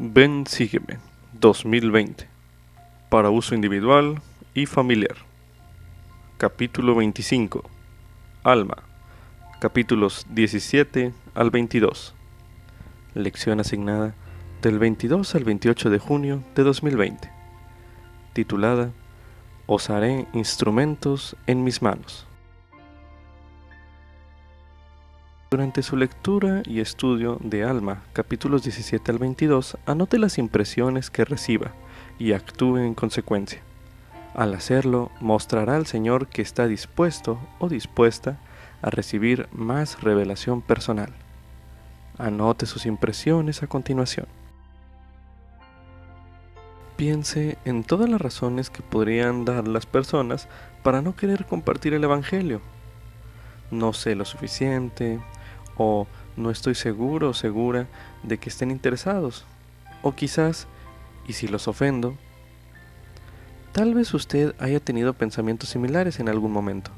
Ven, sígueme 2020 para uso individual y familiar. Capítulo 25. Alma. Capítulos 17 al 22. Lección asignada del 22 al 28 de junio de 2020. Titulada Os haré instrumentos en mis manos. Durante su lectura y estudio de Alma, capítulos 17 al 22, anote las impresiones que reciba y actúe en consecuencia. Al hacerlo, mostrará al Señor que está dispuesto o dispuesta a recibir más revelación personal. Anote sus impresiones a continuación. Piense en todas las razones que podrían dar las personas para no querer compartir el Evangelio. No sé lo suficiente, o no estoy seguro o segura de que estén interesados. O quizás, y si los ofendo, tal vez usted haya tenido pensamientos similares en algún momento.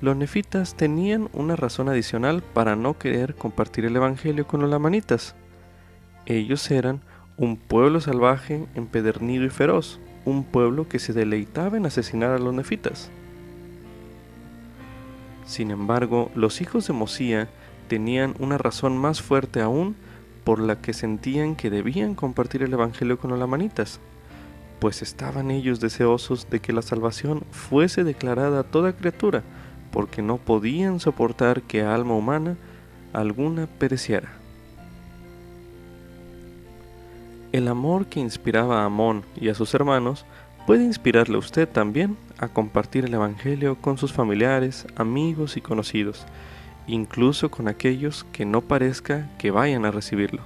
Los nefitas tenían una razón adicional para no querer compartir el Evangelio con los lamanitas. Ellos eran un pueblo salvaje, empedernido y feroz, un pueblo que se deleitaba en asesinar a los nefitas. Sin embargo, los hijos de Mosía tenían una razón más fuerte aún por la que sentían que debían compartir el Evangelio con los lamanitas, pues estaban ellos deseosos de que la salvación fuese declarada a toda criatura, porque no podían soportar que alma humana alguna pereciera. El amor que inspiraba a Amón y a sus hermanos puede inspirarle a usted también a compartir el Evangelio con sus familiares, amigos y conocidos, incluso con aquellos que no parezca que vayan a recibirlo.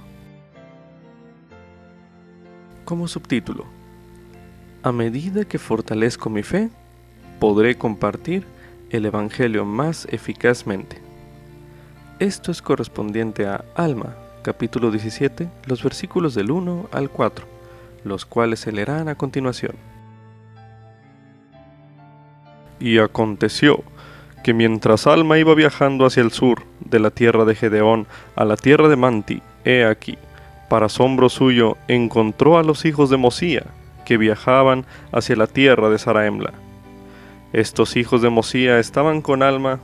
Como subtítulo, a medida que fortalezco mi fe, podré compartir el Evangelio más eficazmente. Esto es correspondiente a Alma, capítulo 17, los versículos del 1 al 4, los cuales se leerán a continuación. Y aconteció que mientras Alma iba viajando hacia el sur, de la tierra de Gedeón a la tierra de Manti, he aquí, para asombro suyo, encontró a los hijos de Mosía, que viajaban hacia la tierra de Saraemla. Estos hijos de Mosía estaban con Alma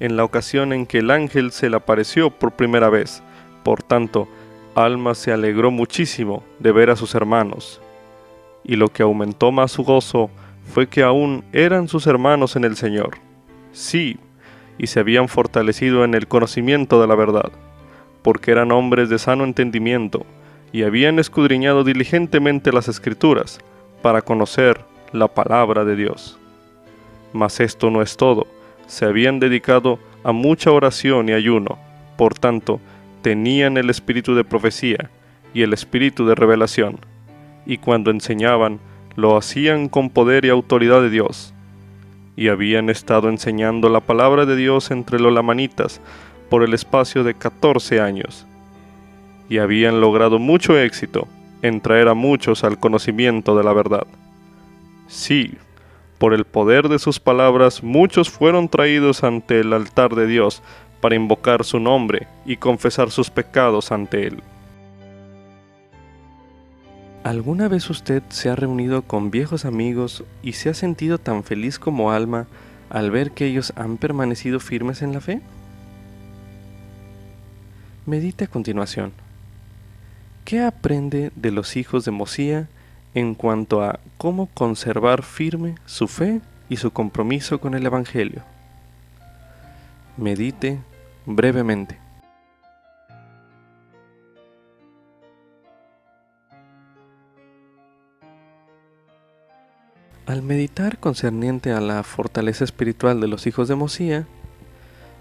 en la ocasión en que el ángel se le apareció por primera vez. Por tanto, Alma se alegró muchísimo de ver a sus hermanos. Y lo que aumentó más su gozo fue que aún eran sus hermanos en el Señor sí, y se habían fortalecido en el conocimiento de la verdad, porque eran hombres de sano entendimiento, y habían escudriñado diligentemente las escrituras, para conocer la palabra de Dios. Mas esto no es todo, se habían dedicado a mucha oración y ayuno, por tanto, tenían el espíritu de profecía y el espíritu de revelación, y cuando enseñaban, lo hacían con poder y autoridad de Dios y habían estado enseñando la palabra de Dios entre los lamanitas por el espacio de 14 años, y habían logrado mucho éxito en traer a muchos al conocimiento de la verdad. Sí, por el poder de sus palabras muchos fueron traídos ante el altar de Dios para invocar su nombre y confesar sus pecados ante él. ¿Alguna vez usted se ha reunido con viejos amigos y se ha sentido tan feliz como alma al ver que ellos han permanecido firmes en la fe? Medite a continuación. ¿Qué aprende de los hijos de Mosía en cuanto a cómo conservar firme su fe y su compromiso con el Evangelio? Medite brevemente. Al meditar concerniente a la fortaleza espiritual de los hijos de Mosía,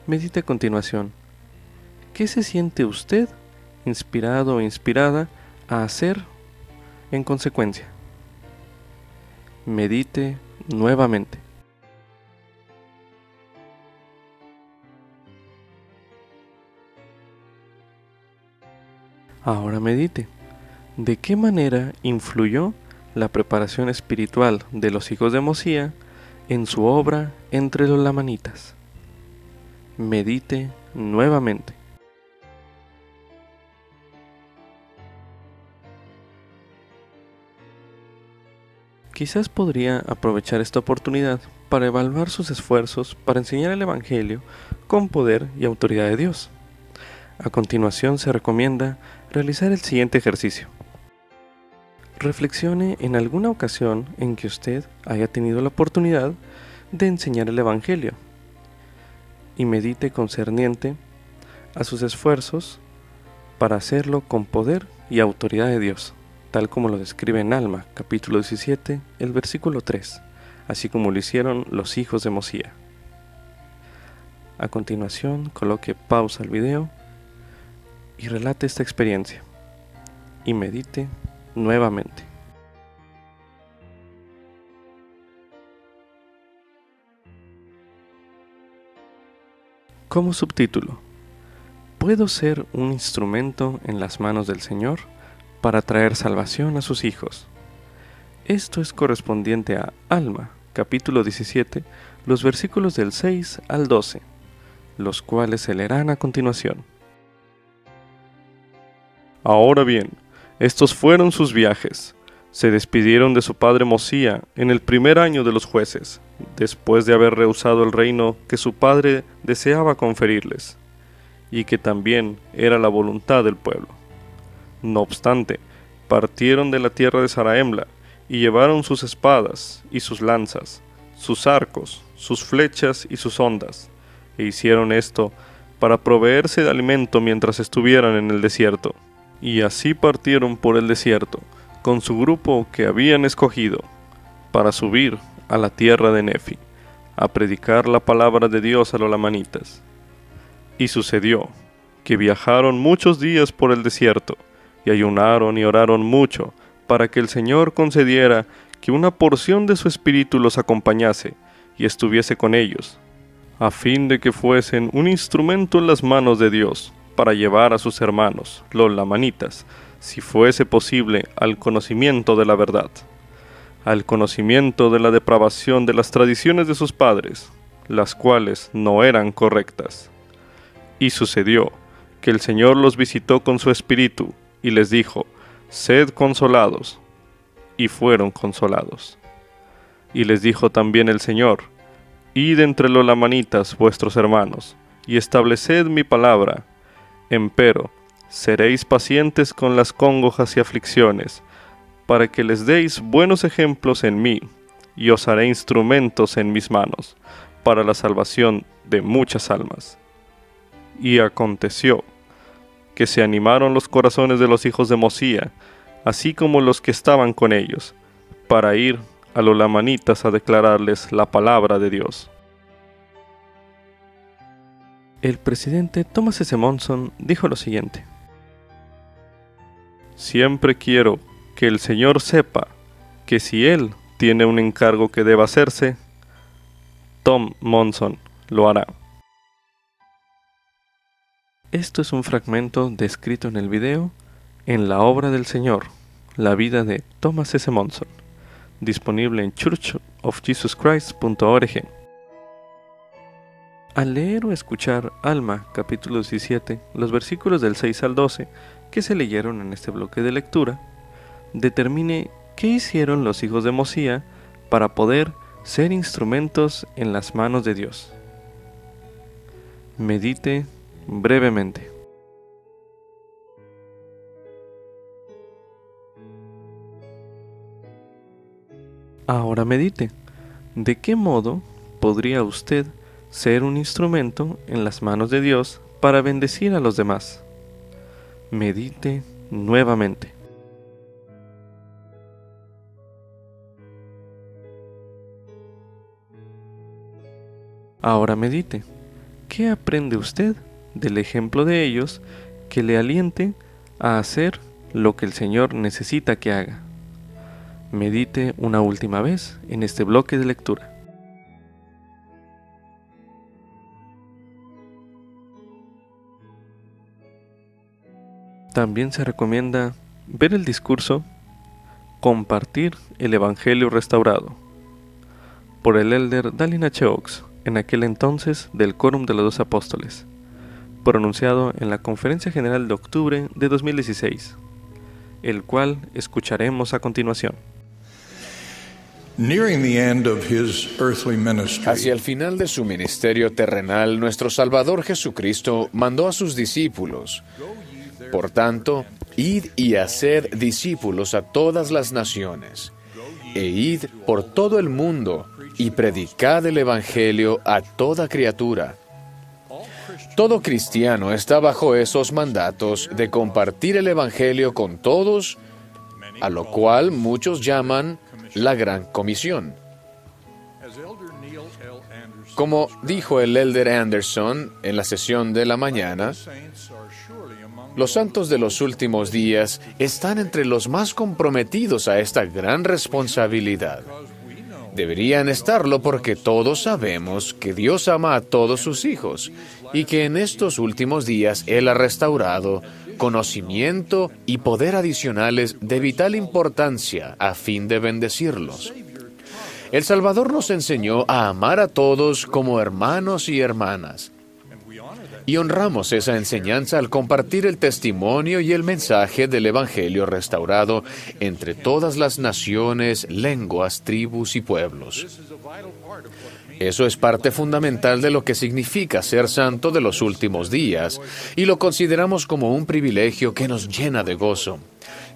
medite a continuación. ¿Qué se siente usted inspirado o inspirada a hacer en consecuencia? Medite nuevamente. Ahora medite. ¿De qué manera influyó la preparación espiritual de los hijos de Mosía en su obra entre los lamanitas. Medite nuevamente. Quizás podría aprovechar esta oportunidad para evaluar sus esfuerzos para enseñar el Evangelio con poder y autoridad de Dios. A continuación se recomienda realizar el siguiente ejercicio. Reflexione en alguna ocasión en que usted haya tenido la oportunidad de enseñar el Evangelio y medite concerniente a sus esfuerzos para hacerlo con poder y autoridad de Dios, tal como lo describe en Alma, capítulo 17, el versículo 3, así como lo hicieron los hijos de Mosía. A continuación, coloque pausa al video y relate esta experiencia y medite nuevamente. Como subtítulo, ¿puedo ser un instrumento en las manos del Señor para traer salvación a sus hijos? Esto es correspondiente a Alma, capítulo 17, los versículos del 6 al 12, los cuales se leerán a continuación. Ahora bien, estos fueron sus viajes. Se despidieron de su padre Mosía en el primer año de los jueces, después de haber rehusado el reino que su padre deseaba conferirles, y que también era la voluntad del pueblo. No obstante, partieron de la tierra de Saraemla y llevaron sus espadas y sus lanzas, sus arcos, sus flechas y sus ondas, e hicieron esto para proveerse de alimento mientras estuvieran en el desierto. Y así partieron por el desierto, con su grupo que habían escogido, para subir a la tierra de Nefi, a predicar la palabra de Dios a los lamanitas. Y sucedió que viajaron muchos días por el desierto, y ayunaron y oraron mucho, para que el Señor concediera que una porción de su espíritu los acompañase y estuviese con ellos, a fin de que fuesen un instrumento en las manos de Dios para llevar a sus hermanos, los lamanitas, si fuese posible, al conocimiento de la verdad, al conocimiento de la depravación de las tradiciones de sus padres, las cuales no eran correctas. Y sucedió que el Señor los visitó con su espíritu y les dijo, Sed consolados. Y fueron consolados. Y les dijo también el Señor, Id entre los lamanitas vuestros hermanos, y estableced mi palabra Empero, seréis pacientes con las congojas y aflicciones, para que les deis buenos ejemplos en mí, y os haré instrumentos en mis manos, para la salvación de muchas almas. Y aconteció que se animaron los corazones de los hijos de Mosía, así como los que estaban con ellos, para ir a los lamanitas a declararles la palabra de Dios. El presidente Thomas S. Monson dijo lo siguiente. Siempre quiero que el Señor sepa que si Él tiene un encargo que deba hacerse, Tom Monson lo hará. Esto es un fragmento descrito en el video en la obra del Señor, la vida de Thomas S. Monson, disponible en churchofjesuschrist.org. Al leer o escuchar Alma capítulo 17, los versículos del 6 al 12 que se leyeron en este bloque de lectura, determine qué hicieron los hijos de Mosía para poder ser instrumentos en las manos de Dios. Medite brevemente. Ahora medite. ¿De qué modo podría usted ser un instrumento en las manos de Dios para bendecir a los demás. Medite nuevamente. Ahora medite. ¿Qué aprende usted del ejemplo de ellos que le aliente a hacer lo que el Señor necesita que haga? Medite una última vez en este bloque de lectura. También se recomienda ver el discurso Compartir el Evangelio Restaurado por el elder Dalin H. Oaks, en aquel entonces del Quórum de los Dos Apóstoles, pronunciado en la Conferencia General de octubre de 2016, el cual escucharemos a continuación. Hacia el final de su ministerio terrenal, nuestro Salvador Jesucristo mandó a sus discípulos. Por tanto, id y haced discípulos a todas las naciones, e id por todo el mundo y predicad el Evangelio a toda criatura. Todo cristiano está bajo esos mandatos de compartir el Evangelio con todos, a lo cual muchos llaman la Gran Comisión. Como dijo el elder Anderson en la sesión de la mañana, los santos de los últimos días están entre los más comprometidos a esta gran responsabilidad. Deberían estarlo porque todos sabemos que Dios ama a todos sus hijos y que en estos últimos días Él ha restaurado conocimiento y poder adicionales de vital importancia a fin de bendecirlos. El Salvador nos enseñó a amar a todos como hermanos y hermanas. Y honramos esa enseñanza al compartir el testimonio y el mensaje del Evangelio restaurado entre todas las naciones, lenguas, tribus y pueblos. Eso es parte fundamental de lo que significa ser santo de los últimos días y lo consideramos como un privilegio que nos llena de gozo.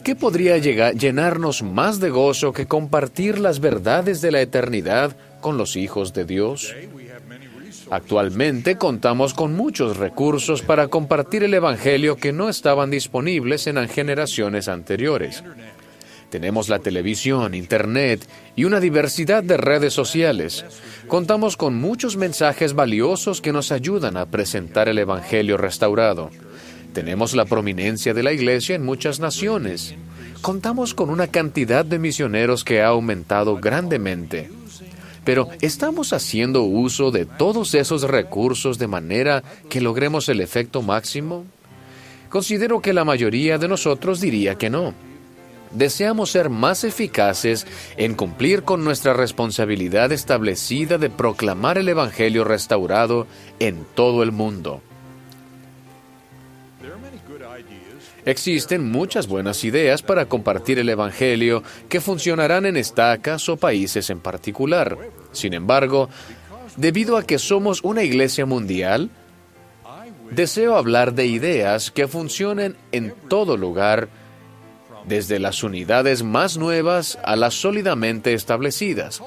¿Qué podría llenarnos más de gozo que compartir las verdades de la eternidad con los hijos de Dios? Actualmente contamos con muchos recursos para compartir el Evangelio que no estaban disponibles en generaciones anteriores. Tenemos la televisión, Internet y una diversidad de redes sociales. Contamos con muchos mensajes valiosos que nos ayudan a presentar el Evangelio restaurado. Tenemos la prominencia de la Iglesia en muchas naciones. Contamos con una cantidad de misioneros que ha aumentado grandemente. Pero ¿estamos haciendo uso de todos esos recursos de manera que logremos el efecto máximo? Considero que la mayoría de nosotros diría que no. Deseamos ser más eficaces en cumplir con nuestra responsabilidad establecida de proclamar el Evangelio restaurado en todo el mundo. Existen muchas buenas ideas para compartir el Evangelio que funcionarán en estacas o países en particular. Sin embargo, debido a que somos una iglesia mundial, deseo hablar de ideas que funcionen en todo lugar, desde las unidades más nuevas a las sólidamente establecidas,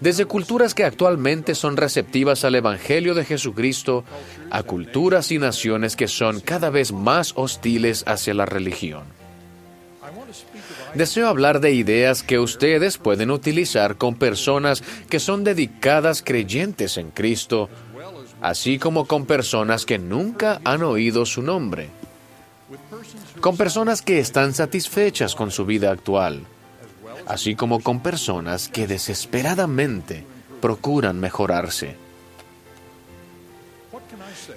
desde culturas que actualmente son receptivas al Evangelio de Jesucristo a culturas y naciones que son cada vez más hostiles hacia la religión. Deseo hablar de ideas que ustedes pueden utilizar con personas que son dedicadas creyentes en Cristo, así como con personas que nunca han oído su nombre, con personas que están satisfechas con su vida actual, así como con personas que desesperadamente procuran mejorarse.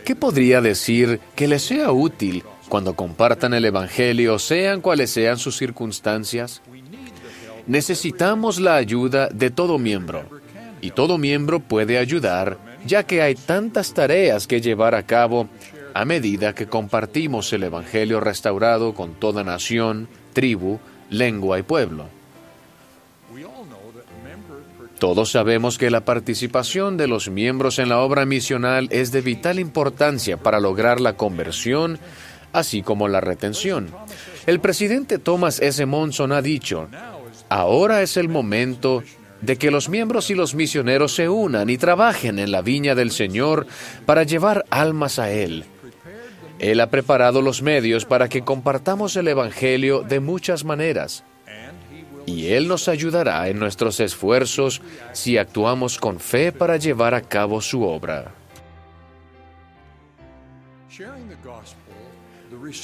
¿Qué podría decir que les sea útil cuando compartan el Evangelio, sean cuales sean sus circunstancias? Necesitamos la ayuda de todo miembro, y todo miembro puede ayudar, ya que hay tantas tareas que llevar a cabo a medida que compartimos el Evangelio restaurado con toda nación, tribu, lengua y pueblo. Todos sabemos que la participación de los miembros en la obra misional es de vital importancia para lograr la conversión, así como la retención. El presidente Thomas S. Monson ha dicho, ahora es el momento de que los miembros y los misioneros se unan y trabajen en la viña del Señor para llevar almas a Él. Él ha preparado los medios para que compartamos el Evangelio de muchas maneras y Él nos ayudará en nuestros esfuerzos si actuamos con fe para llevar a cabo su obra.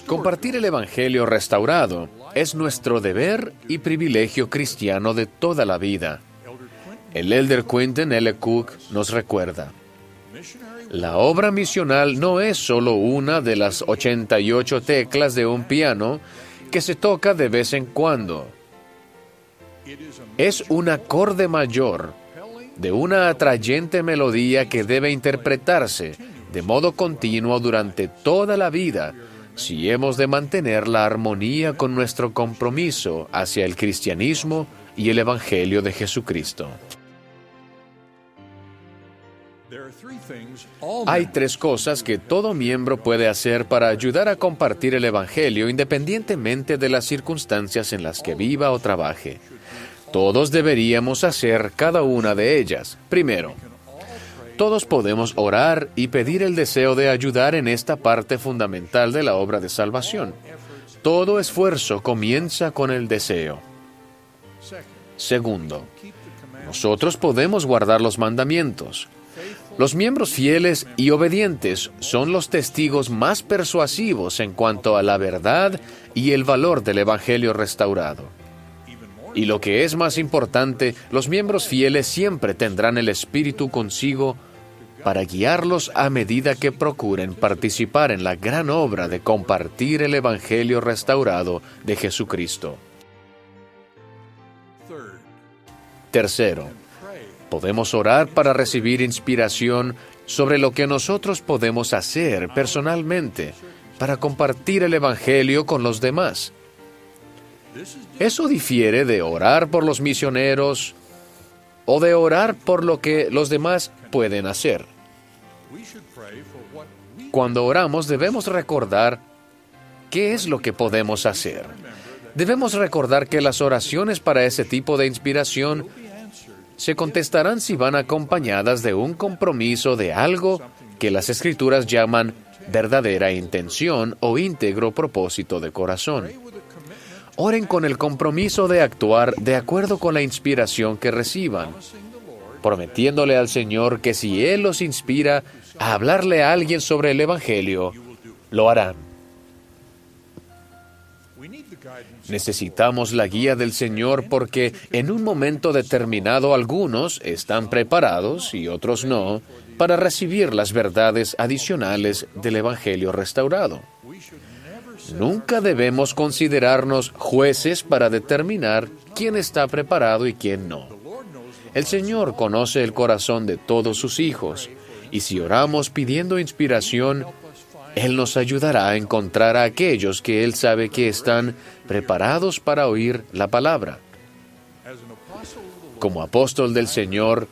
Compartir el Evangelio restaurado es nuestro deber y privilegio cristiano de toda la vida. El elder Quentin L. Cook nos recuerda. La obra misional no es solo una de las 88 teclas de un piano que se toca de vez en cuando. Es un acorde mayor de una atrayente melodía que debe interpretarse de modo continuo durante toda la vida si hemos de mantener la armonía con nuestro compromiso hacia el cristianismo y el Evangelio de Jesucristo. Hay tres cosas que todo miembro puede hacer para ayudar a compartir el Evangelio independientemente de las circunstancias en las que viva o trabaje. Todos deberíamos hacer cada una de ellas. Primero, todos podemos orar y pedir el deseo de ayudar en esta parte fundamental de la obra de salvación. Todo esfuerzo comienza con el deseo. Segundo, nosotros podemos guardar los mandamientos. Los miembros fieles y obedientes son los testigos más persuasivos en cuanto a la verdad y el valor del Evangelio restaurado. Y lo que es más importante, los miembros fieles siempre tendrán el Espíritu consigo para guiarlos a medida que procuren participar en la gran obra de compartir el Evangelio restaurado de Jesucristo. Tercero, podemos orar para recibir inspiración sobre lo que nosotros podemos hacer personalmente para compartir el Evangelio con los demás. Eso difiere de orar por los misioneros o de orar por lo que los demás pueden hacer. Cuando oramos debemos recordar qué es lo que podemos hacer. Debemos recordar que las oraciones para ese tipo de inspiración se contestarán si van acompañadas de un compromiso de algo que las escrituras llaman verdadera intención o íntegro propósito de corazón. Oren con el compromiso de actuar de acuerdo con la inspiración que reciban, prometiéndole al Señor que si Él los inspira a hablarle a alguien sobre el Evangelio, lo harán. Necesitamos la guía del Señor porque en un momento determinado algunos están preparados y otros no para recibir las verdades adicionales del Evangelio restaurado. Nunca debemos considerarnos jueces para determinar quién está preparado y quién no. El Señor conoce el corazón de todos sus hijos y si oramos pidiendo inspiración, Él nos ayudará a encontrar a aquellos que Él sabe que están preparados para oír la palabra. Como apóstol del Señor,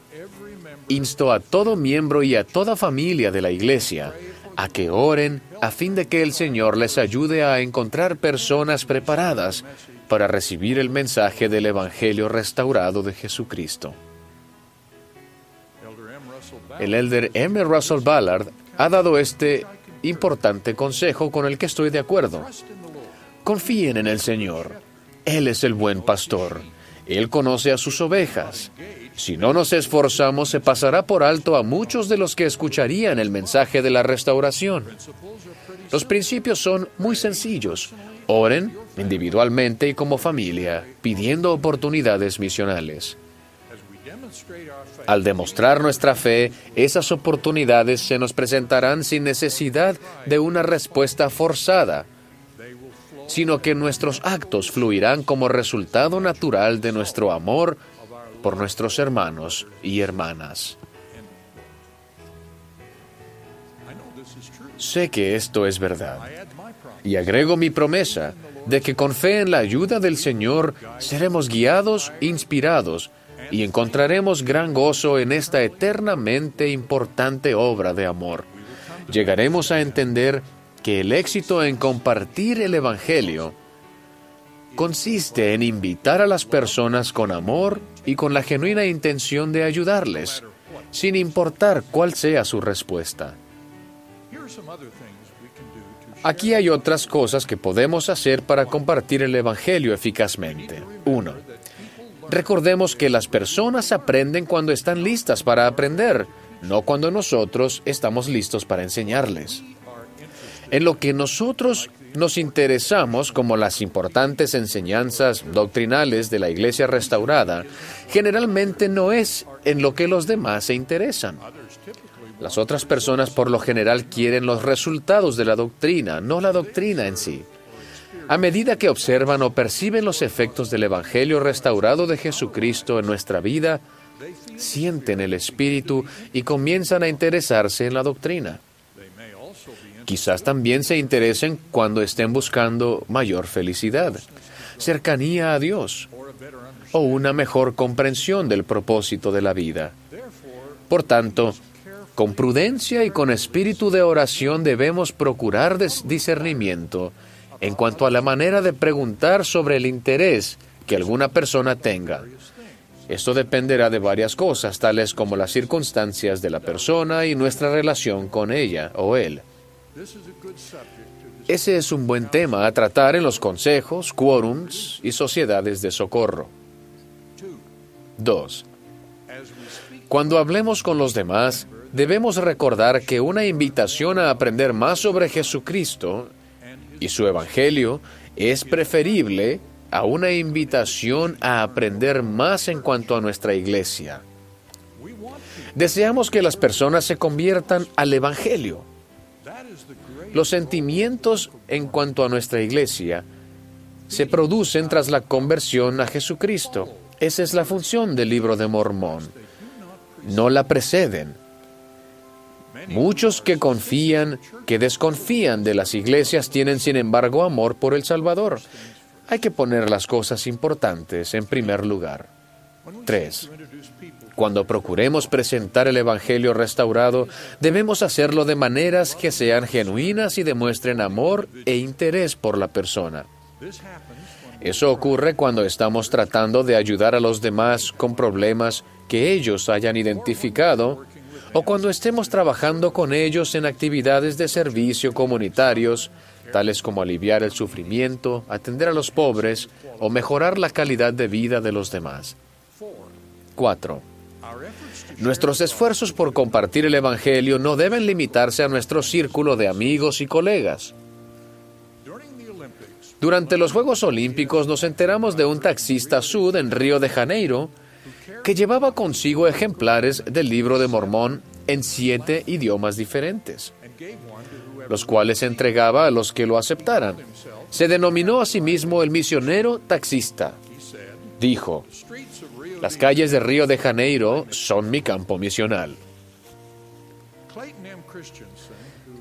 insto a todo miembro y a toda familia de la Iglesia a que oren a fin de que el Señor les ayude a encontrar personas preparadas para recibir el mensaje del Evangelio restaurado de Jesucristo. El elder M. Russell Ballard ha dado este importante consejo con el que estoy de acuerdo. Confíen en el Señor. Él es el buen pastor. Él conoce a sus ovejas. Si no nos esforzamos, se pasará por alto a muchos de los que escucharían el mensaje de la restauración. Los principios son muy sencillos. Oren individualmente y como familia, pidiendo oportunidades misionales. Al demostrar nuestra fe, esas oportunidades se nos presentarán sin necesidad de una respuesta forzada, sino que nuestros actos fluirán como resultado natural de nuestro amor por nuestros hermanos y hermanas. Sé que esto es verdad. Y agrego mi promesa de que con fe en la ayuda del Señor seremos guiados, inspirados y encontraremos gran gozo en esta eternamente importante obra de amor. Llegaremos a entender que el éxito en compartir el Evangelio consiste en invitar a las personas con amor y con la genuina intención de ayudarles, sin importar cuál sea su respuesta. Aquí hay otras cosas que podemos hacer para compartir el Evangelio eficazmente. Uno, recordemos que las personas aprenden cuando están listas para aprender, no cuando nosotros estamos listos para enseñarles. En lo que nosotros nos interesamos, como las importantes enseñanzas doctrinales de la Iglesia restaurada, generalmente no es en lo que los demás se interesan. Las otras personas por lo general quieren los resultados de la doctrina, no la doctrina en sí. A medida que observan o perciben los efectos del Evangelio restaurado de Jesucristo en nuestra vida, sienten el Espíritu y comienzan a interesarse en la doctrina. Quizás también se interesen cuando estén buscando mayor felicidad. cercanía a Dios o una mejor comprensión del propósito de la vida. Por tanto, con prudencia y con espíritu de oración debemos procurar discernimiento en cuanto a la manera de preguntar sobre el interés que alguna persona tenga. Esto dependerá de varias cosas, tales como las circunstancias de la persona y nuestra relación con ella o él. Ese es un buen tema a tratar en los consejos, quórums y sociedades de socorro. 2. Cuando hablemos con los demás, debemos recordar que una invitación a aprender más sobre Jesucristo y su Evangelio es preferible a una invitación a aprender más en cuanto a nuestra iglesia. Deseamos que las personas se conviertan al Evangelio. Los sentimientos en cuanto a nuestra iglesia se producen tras la conversión a Jesucristo. Esa es la función del libro de Mormón. No la preceden. Muchos que confían, que desconfían de las iglesias, tienen sin embargo amor por el Salvador. Hay que poner las cosas importantes en primer lugar. 3. Cuando procuremos presentar el Evangelio restaurado, debemos hacerlo de maneras que sean genuinas y demuestren amor e interés por la persona. Eso ocurre cuando estamos tratando de ayudar a los demás con problemas que ellos hayan identificado o cuando estemos trabajando con ellos en actividades de servicio comunitarios tales como aliviar el sufrimiento, atender a los pobres o mejorar la calidad de vida de los demás. 4. Nuestros esfuerzos por compartir el Evangelio no deben limitarse a nuestro círculo de amigos y colegas. Durante los Juegos Olímpicos nos enteramos de un taxista sud en Río de Janeiro que llevaba consigo ejemplares del libro de Mormón en siete idiomas diferentes los cuales entregaba a los que lo aceptaran. Se denominó a sí mismo el misionero taxista. Dijo, las calles de Río de Janeiro son mi campo misional.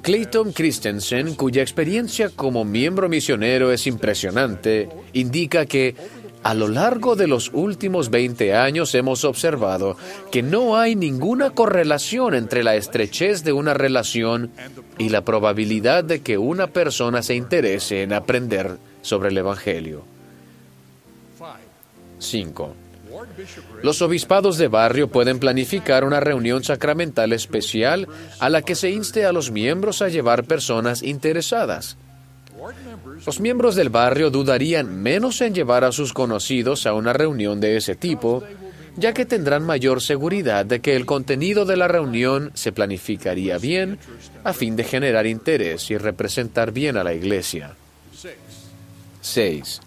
Clayton Christensen, cuya experiencia como miembro misionero es impresionante, indica que a lo largo de los últimos 20 años hemos observado que no hay ninguna correlación entre la estrechez de una relación y la probabilidad de que una persona se interese en aprender sobre el Evangelio. 5. Los obispados de barrio pueden planificar una reunión sacramental especial a la que se inste a los miembros a llevar personas interesadas. Los miembros del barrio dudarían menos en llevar a sus conocidos a una reunión de ese tipo, ya que tendrán mayor seguridad de que el contenido de la reunión se planificaría bien a fin de generar interés y representar bien a la iglesia. 6.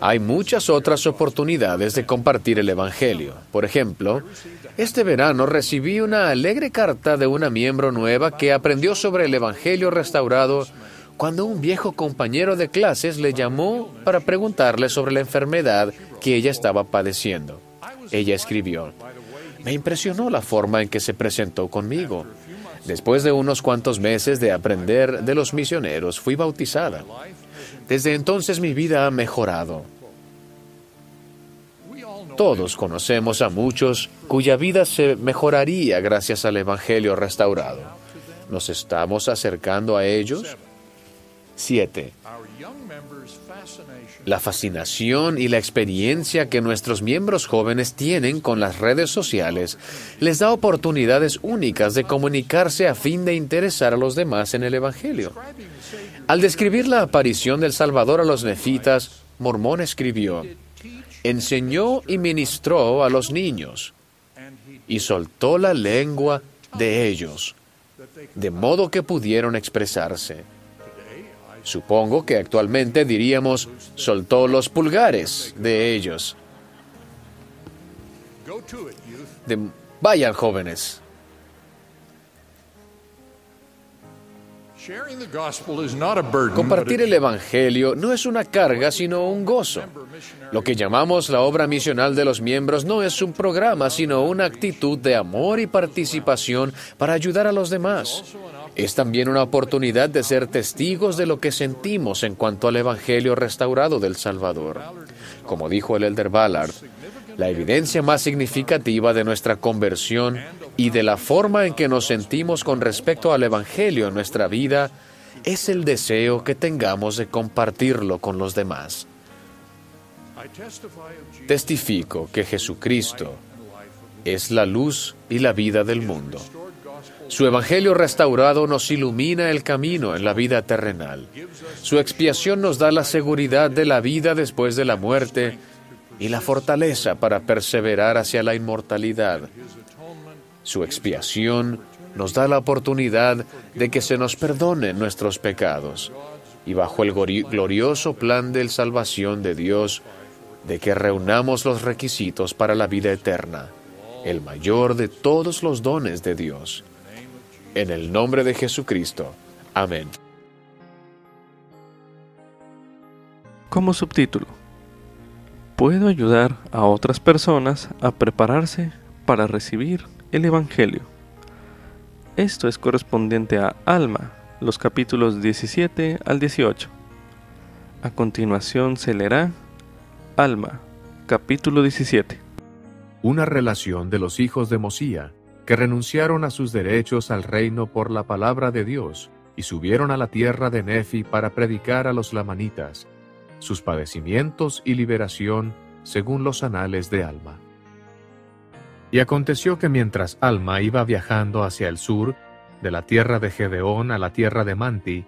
Hay muchas otras oportunidades de compartir el Evangelio. Por ejemplo, este verano recibí una alegre carta de una miembro nueva que aprendió sobre el Evangelio restaurado cuando un viejo compañero de clases le llamó para preguntarle sobre la enfermedad que ella estaba padeciendo. Ella escribió, me impresionó la forma en que se presentó conmigo. Después de unos cuantos meses de aprender de los misioneros, fui bautizada. Desde entonces mi vida ha mejorado. Todos conocemos a muchos cuya vida se mejoraría gracias al Evangelio restaurado. ¿Nos estamos acercando a ellos? 7. La fascinación y la experiencia que nuestros miembros jóvenes tienen con las redes sociales les da oportunidades únicas de comunicarse a fin de interesar a los demás en el Evangelio. Al describir la aparición del Salvador a los nefitas, Mormón escribió, enseñó y ministró a los niños y soltó la lengua de ellos, de modo que pudieron expresarse. Supongo que actualmente diríamos, soltó los pulgares de ellos. vayan jóvenes. Compartir el Evangelio no es una carga, sino un gozo. Lo que llamamos la obra misional de los miembros no es un programa, sino una actitud de amor y participación para ayudar a los demás. Es también una oportunidad de ser testigos de lo que sentimos en cuanto al Evangelio restaurado del Salvador. Como dijo el elder Ballard, la evidencia más significativa de nuestra conversión y de la forma en que nos sentimos con respecto al Evangelio en nuestra vida es el deseo que tengamos de compartirlo con los demás. Testifico que Jesucristo es la luz y la vida del mundo. Su Evangelio restaurado nos ilumina el camino en la vida terrenal. Su expiación nos da la seguridad de la vida después de la muerte y la fortaleza para perseverar hacia la inmortalidad. Su expiación nos da la oportunidad de que se nos perdonen nuestros pecados y bajo el glorioso plan de salvación de Dios, de que reunamos los requisitos para la vida eterna, el mayor de todos los dones de Dios. En el nombre de Jesucristo. Amén. Como subtítulo, puedo ayudar a otras personas a prepararse para recibir el Evangelio. Esto es correspondiente a Alma, los capítulos 17 al 18. A continuación se leerá Alma, capítulo 17. Una relación de los hijos de Mosía, que renunciaron a sus derechos al reino por la palabra de Dios, y subieron a la tierra de Nefi para predicar a los lamanitas, sus padecimientos y liberación según los anales de Alma. Y aconteció que mientras Alma iba viajando hacia el sur, de la tierra de Gedeón a la tierra de Manti,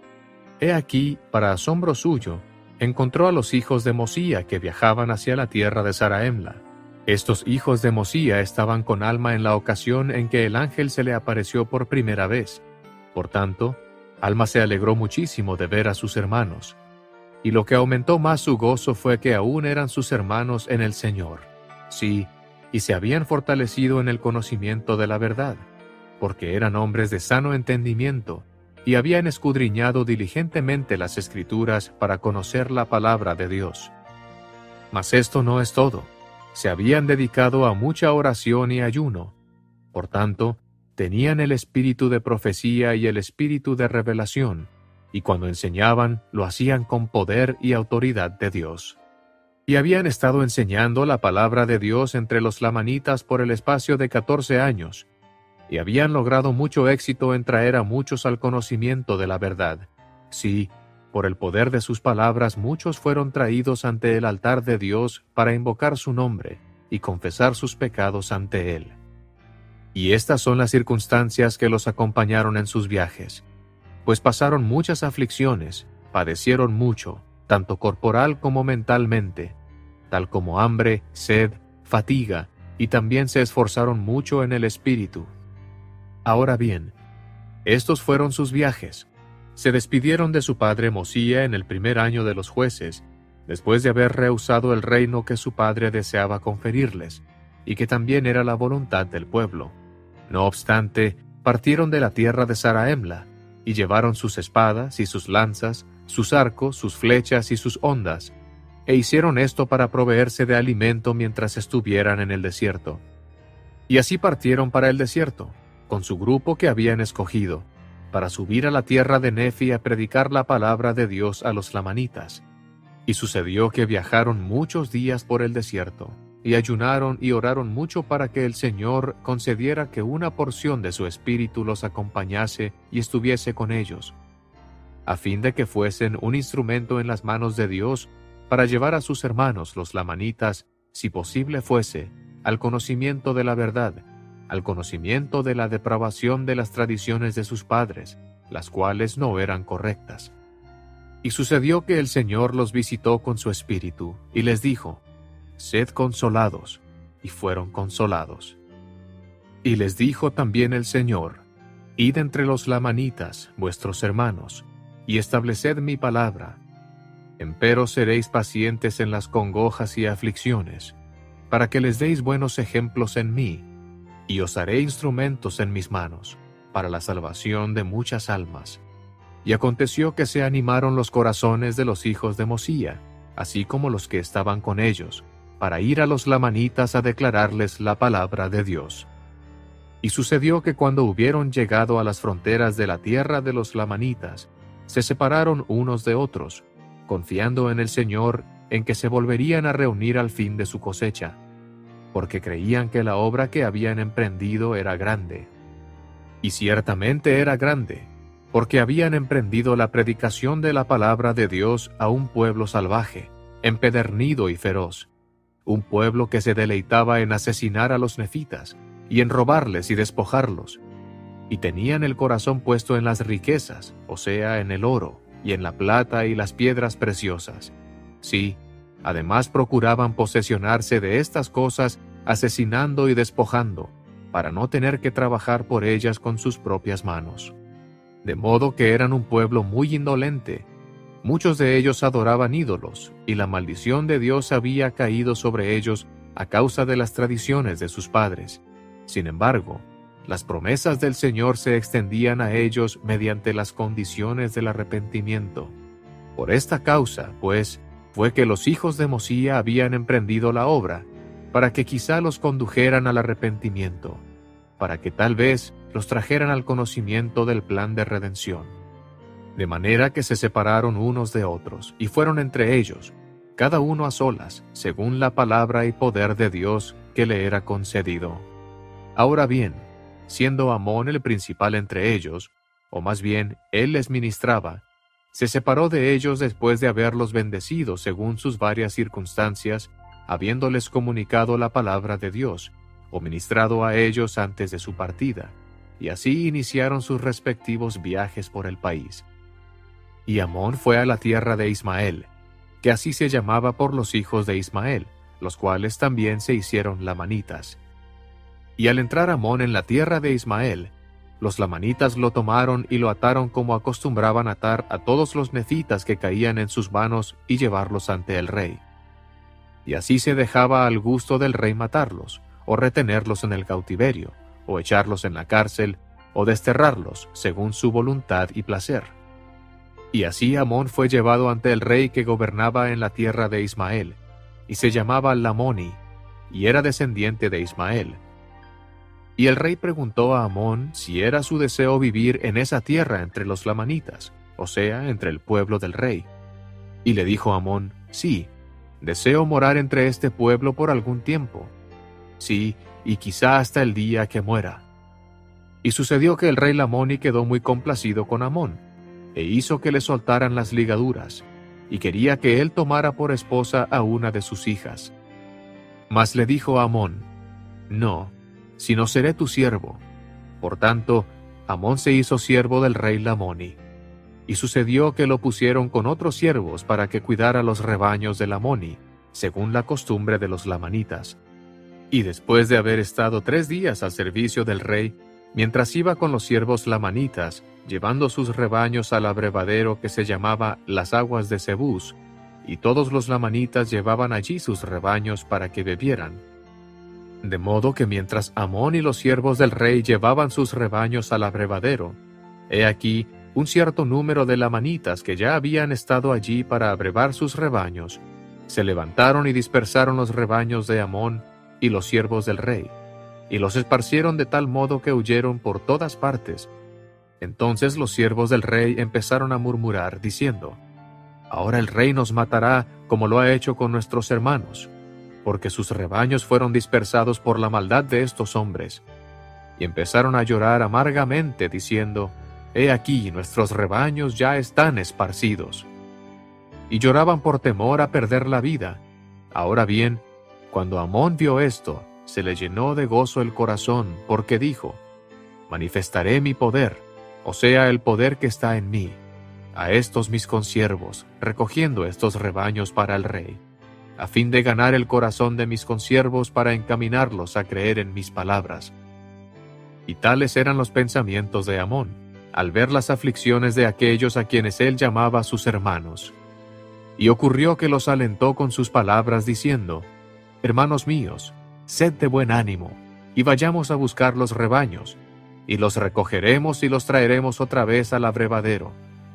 he aquí, para asombro suyo, encontró a los hijos de Mosía que viajaban hacia la tierra de Saraemla. Estos hijos de Mosía estaban con Alma en la ocasión en que el ángel se le apareció por primera vez. Por tanto, Alma se alegró muchísimo de ver a sus hermanos. Y lo que aumentó más su gozo fue que aún eran sus hermanos en el Señor. Sí, y se habían fortalecido en el conocimiento de la verdad, porque eran hombres de sano entendimiento, y habían escudriñado diligentemente las escrituras para conocer la palabra de Dios. Mas esto no es todo, se habían dedicado a mucha oración y ayuno, por tanto, tenían el espíritu de profecía y el espíritu de revelación, y cuando enseñaban lo hacían con poder y autoridad de Dios y habían estado enseñando la palabra de Dios entre los lamanitas por el espacio de catorce años, y habían logrado mucho éxito en traer a muchos al conocimiento de la verdad. Sí, por el poder de sus palabras muchos fueron traídos ante el altar de Dios para invocar su nombre y confesar sus pecados ante Él. Y estas son las circunstancias que los acompañaron en sus viajes, pues pasaron muchas aflicciones, padecieron mucho, tanto corporal como mentalmente, tal como hambre, sed, fatiga, y también se esforzaron mucho en el espíritu. Ahora bien, estos fueron sus viajes. Se despidieron de su padre Mosía en el primer año de los jueces, después de haber rehusado el reino que su padre deseaba conferirles, y que también era la voluntad del pueblo. No obstante, partieron de la tierra de Saraemla, y llevaron sus espadas y sus lanzas, sus arcos, sus flechas y sus ondas, e hicieron esto para proveerse de alimento mientras estuvieran en el desierto. Y así partieron para el desierto, con su grupo que habían escogido, para subir a la tierra de Nefi a predicar la palabra de Dios a los lamanitas. Y sucedió que viajaron muchos días por el desierto, y ayunaron y oraron mucho para que el Señor concediera que una porción de su espíritu los acompañase y estuviese con ellos, a fin de que fuesen un instrumento en las manos de Dios para llevar a sus hermanos los lamanitas, si posible fuese, al conocimiento de la verdad, al conocimiento de la depravación de las tradiciones de sus padres, las cuales no eran correctas. Y sucedió que el Señor los visitó con su espíritu, y les dijo, Sed consolados, y fueron consolados. Y les dijo también el Señor, Id entre los lamanitas, vuestros hermanos, y estableced mi palabra, Empero seréis pacientes en las congojas y aflicciones, para que les deis buenos ejemplos en mí, y os haré instrumentos en mis manos, para la salvación de muchas almas. Y aconteció que se animaron los corazones de los hijos de Mosía, así como los que estaban con ellos, para ir a los lamanitas a declararles la palabra de Dios. Y sucedió que cuando hubieron llegado a las fronteras de la tierra de los lamanitas, se separaron unos de otros, confiando en el Señor en que se volverían a reunir al fin de su cosecha, porque creían que la obra que habían emprendido era grande. Y ciertamente era grande, porque habían emprendido la predicación de la palabra de Dios a un pueblo salvaje, empedernido y feroz, un pueblo que se deleitaba en asesinar a los nefitas, y en robarles y despojarlos, y tenían el corazón puesto en las riquezas, o sea, en el oro, y en la plata y las piedras preciosas. Sí, además procuraban posesionarse de estas cosas, asesinando y despojando, para no tener que trabajar por ellas con sus propias manos. De modo que eran un pueblo muy indolente. Muchos de ellos adoraban ídolos, y la maldición de Dios había caído sobre ellos a causa de las tradiciones de sus padres. Sin embargo, las promesas del Señor se extendían a ellos mediante las condiciones del arrepentimiento. Por esta causa, pues, fue que los hijos de Mosía habían emprendido la obra, para que quizá los condujeran al arrepentimiento, para que tal vez los trajeran al conocimiento del plan de redención. De manera que se separaron unos de otros, y fueron entre ellos, cada uno a solas, según la palabra y poder de Dios que le era concedido. Ahora bien, siendo Amón el principal entre ellos, o más bien él les ministraba, se separó de ellos después de haberlos bendecido según sus varias circunstancias, habiéndoles comunicado la palabra de Dios, o ministrado a ellos antes de su partida, y así iniciaron sus respectivos viajes por el país. Y Amón fue a la tierra de Ismael, que así se llamaba por los hijos de Ismael, los cuales también se hicieron lamanitas. Y al entrar Amón en la tierra de Ismael, los lamanitas lo tomaron y lo ataron como acostumbraban atar a todos los nefitas que caían en sus manos y llevarlos ante el rey. Y así se dejaba al gusto del rey matarlos, o retenerlos en el cautiverio, o echarlos en la cárcel, o desterrarlos, según su voluntad y placer. Y así Amón fue llevado ante el rey que gobernaba en la tierra de Ismael, y se llamaba Lamoni, y era descendiente de Ismael, y el rey preguntó a Amón si era su deseo vivir en esa tierra entre los lamanitas, o sea, entre el pueblo del rey. Y le dijo Amón, sí, deseo morar entre este pueblo por algún tiempo. Sí, y quizá hasta el día que muera. Y sucedió que el rey Lamoni quedó muy complacido con Amón, e hizo que le soltaran las ligaduras, y quería que él tomara por esposa a una de sus hijas. Mas le dijo a Amón, No, sino seré tu siervo. Por tanto, Amón se hizo siervo del rey Lamoni. Y sucedió que lo pusieron con otros siervos para que cuidara los rebaños de Lamoni, según la costumbre de los lamanitas. Y después de haber estado tres días al servicio del rey, mientras iba con los siervos lamanitas, llevando sus rebaños al abrevadero que se llamaba las aguas de Cebús, y todos los lamanitas llevaban allí sus rebaños para que bebieran. De modo que mientras Amón y los siervos del rey llevaban sus rebaños al abrevadero, he aquí un cierto número de lamanitas que ya habían estado allí para abrevar sus rebaños, se levantaron y dispersaron los rebaños de Amón y los siervos del rey, y los esparcieron de tal modo que huyeron por todas partes. Entonces los siervos del rey empezaron a murmurar, diciendo, Ahora el rey nos matará como lo ha hecho con nuestros hermanos porque sus rebaños fueron dispersados por la maldad de estos hombres. Y empezaron a llorar amargamente, diciendo, He aquí nuestros rebaños ya están esparcidos. Y lloraban por temor a perder la vida. Ahora bien, cuando Amón vio esto, se le llenó de gozo el corazón, porque dijo, Manifestaré mi poder, o sea, el poder que está en mí, a estos mis consiervos, recogiendo estos rebaños para el rey a fin de ganar el corazón de mis consiervos para encaminarlos a creer en mis palabras. Y tales eran los pensamientos de Amón, al ver las aflicciones de aquellos a quienes él llamaba sus hermanos. Y ocurrió que los alentó con sus palabras diciendo, Hermanos míos, sed de buen ánimo, y vayamos a buscar los rebaños, y los recogeremos y los traeremos otra vez al abrevadero,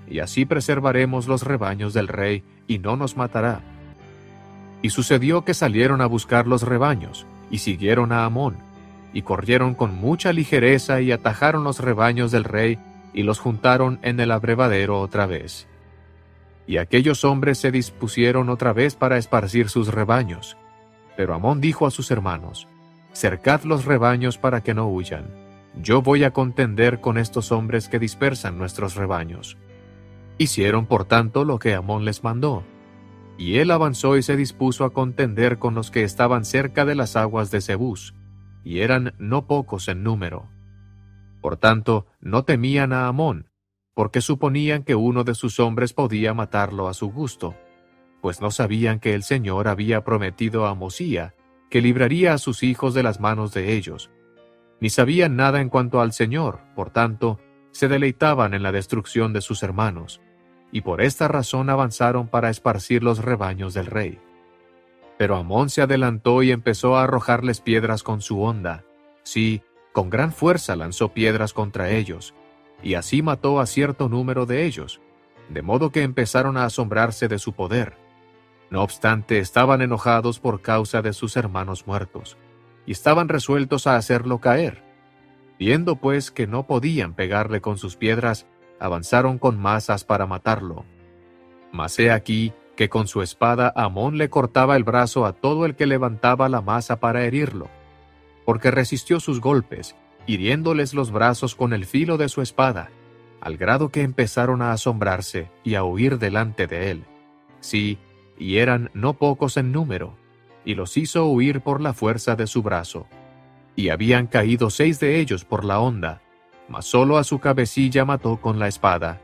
y así preservaremos los rebaños del rey, y no nos matará y sucedió que salieron a buscar los rebaños, y siguieron a Amón, y corrieron con mucha ligereza y atajaron los rebaños del rey y los juntaron en el abrevadero otra vez. Y aquellos hombres se dispusieron otra vez para esparcir sus rebaños. Pero Amón dijo a sus hermanos, Cercad los rebaños para que no huyan. Yo voy a contender con estos hombres que dispersan nuestros rebaños. Hicieron por tanto lo que Amón les mandó. Y él avanzó y se dispuso a contender con los que estaban cerca de las aguas de Zebús, y eran no pocos en número. Por tanto, no temían a Amón, porque suponían que uno de sus hombres podía matarlo a su gusto, pues no sabían que el Señor había prometido a Mosía que libraría a sus hijos de las manos de ellos, ni sabían nada en cuanto al Señor, por tanto, se deleitaban en la destrucción de sus hermanos, y por esta razón avanzaron para esparcir los rebaños del rey. Pero Amón se adelantó y empezó a arrojarles piedras con su onda. Sí, con gran fuerza lanzó piedras contra ellos, y así mató a cierto número de ellos, de modo que empezaron a asombrarse de su poder. No obstante, estaban enojados por causa de sus hermanos muertos, y estaban resueltos a hacerlo caer. Viendo pues que no podían pegarle con sus piedras, avanzaron con masas para matarlo. Mas he aquí que con su espada Amón le cortaba el brazo a todo el que levantaba la masa para herirlo, porque resistió sus golpes, hiriéndoles los brazos con el filo de su espada, al grado que empezaron a asombrarse y a huir delante de él. Sí, y eran no pocos en número, y los hizo huir por la fuerza de su brazo. Y habían caído seis de ellos por la onda, mas solo a su cabecilla mató con la espada.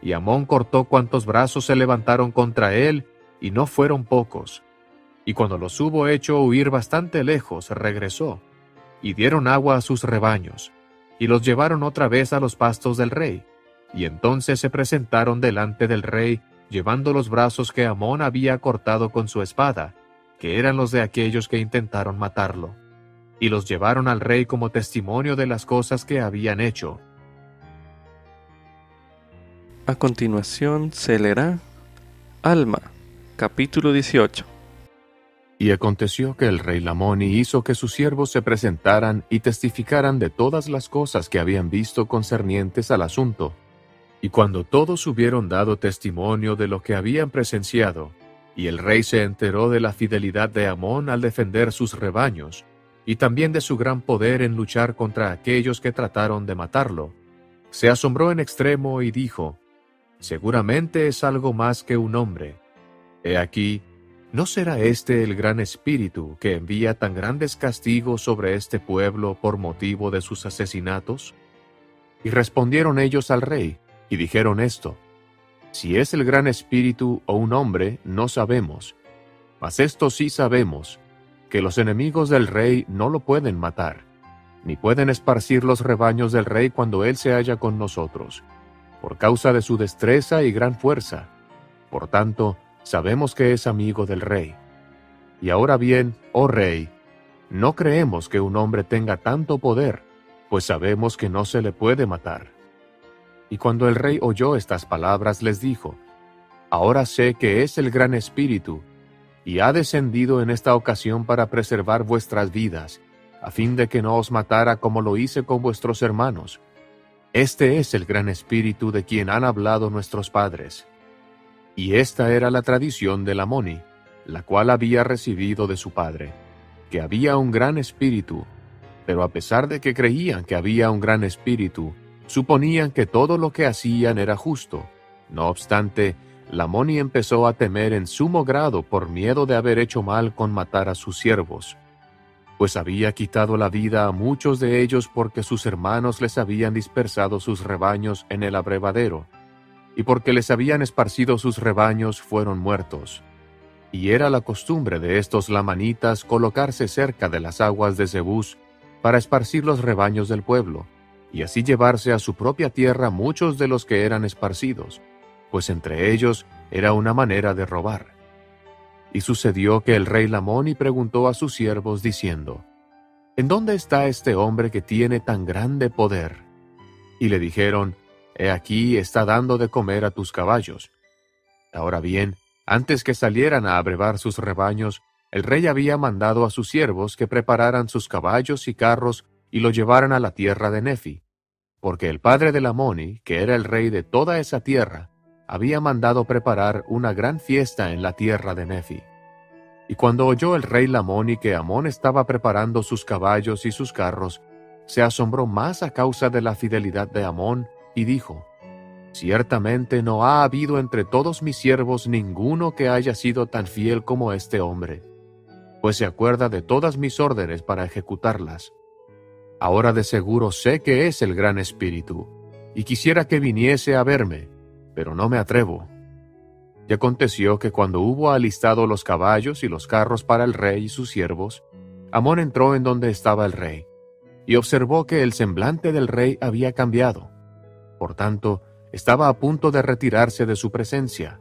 Y Amón cortó cuantos brazos se levantaron contra él, y no fueron pocos. Y cuando los hubo hecho huir bastante lejos, regresó, y dieron agua a sus rebaños, y los llevaron otra vez a los pastos del rey. Y entonces se presentaron delante del rey, llevando los brazos que Amón había cortado con su espada, que eran los de aquellos que intentaron matarlo y los llevaron al rey como testimonio de las cosas que habían hecho. A continuación se leerá Alma, capítulo 18. Y aconteció que el rey Lamoni hizo que sus siervos se presentaran y testificaran de todas las cosas que habían visto concernientes al asunto. Y cuando todos hubieron dado testimonio de lo que habían presenciado, y el rey se enteró de la fidelidad de Amón al defender sus rebaños, y también de su gran poder en luchar contra aquellos que trataron de matarlo. Se asombró en extremo y dijo, Seguramente es algo más que un hombre. He aquí, ¿no será este el gran espíritu que envía tan grandes castigos sobre este pueblo por motivo de sus asesinatos? Y respondieron ellos al rey, y dijeron esto, Si es el gran espíritu o un hombre, no sabemos, mas esto sí sabemos, que los enemigos del rey no lo pueden matar, ni pueden esparcir los rebaños del rey cuando él se halla con nosotros, por causa de su destreza y gran fuerza. Por tanto, sabemos que es amigo del rey. Y ahora bien, oh rey, no creemos que un hombre tenga tanto poder, pues sabemos que no se le puede matar. Y cuando el rey oyó estas palabras, les dijo, Ahora sé que es el gran espíritu, y ha descendido en esta ocasión para preservar vuestras vidas, a fin de que no os matara como lo hice con vuestros hermanos. Este es el gran espíritu de quien han hablado nuestros padres. Y esta era la tradición de la Moni, la cual había recibido de su padre, que había un gran espíritu, pero a pesar de que creían que había un gran espíritu, suponían que todo lo que hacían era justo. No obstante, Lamoni empezó a temer en sumo grado por miedo de haber hecho mal con matar a sus siervos, pues había quitado la vida a muchos de ellos porque sus hermanos les habían dispersado sus rebaños en el abrevadero, y porque les habían esparcido sus rebaños fueron muertos. Y era la costumbre de estos lamanitas colocarse cerca de las aguas de Zebús para esparcir los rebaños del pueblo, y así llevarse a su propia tierra muchos de los que eran esparcidos pues entre ellos era una manera de robar. Y sucedió que el rey Lamoni preguntó a sus siervos diciendo, ¿En dónde está este hombre que tiene tan grande poder? Y le dijeron, He aquí está dando de comer a tus caballos. Ahora bien, antes que salieran a abrevar sus rebaños, el rey había mandado a sus siervos que prepararan sus caballos y carros y lo llevaran a la tierra de Nefi, porque el padre de Lamoni, que era el rey de toda esa tierra, había mandado preparar una gran fiesta en la tierra de Nefi. Y cuando oyó el rey Lamoni que Amón estaba preparando sus caballos y sus carros, se asombró más a causa de la fidelidad de Amón, y dijo, Ciertamente no ha habido entre todos mis siervos ninguno que haya sido tan fiel como este hombre, pues se acuerda de todas mis órdenes para ejecutarlas. Ahora de seguro sé que es el gran espíritu, y quisiera que viniese a verme, pero no me atrevo. Y aconteció que cuando hubo alistado los caballos y los carros para el rey y sus siervos, Amón entró en donde estaba el rey, y observó que el semblante del rey había cambiado. Por tanto, estaba a punto de retirarse de su presencia.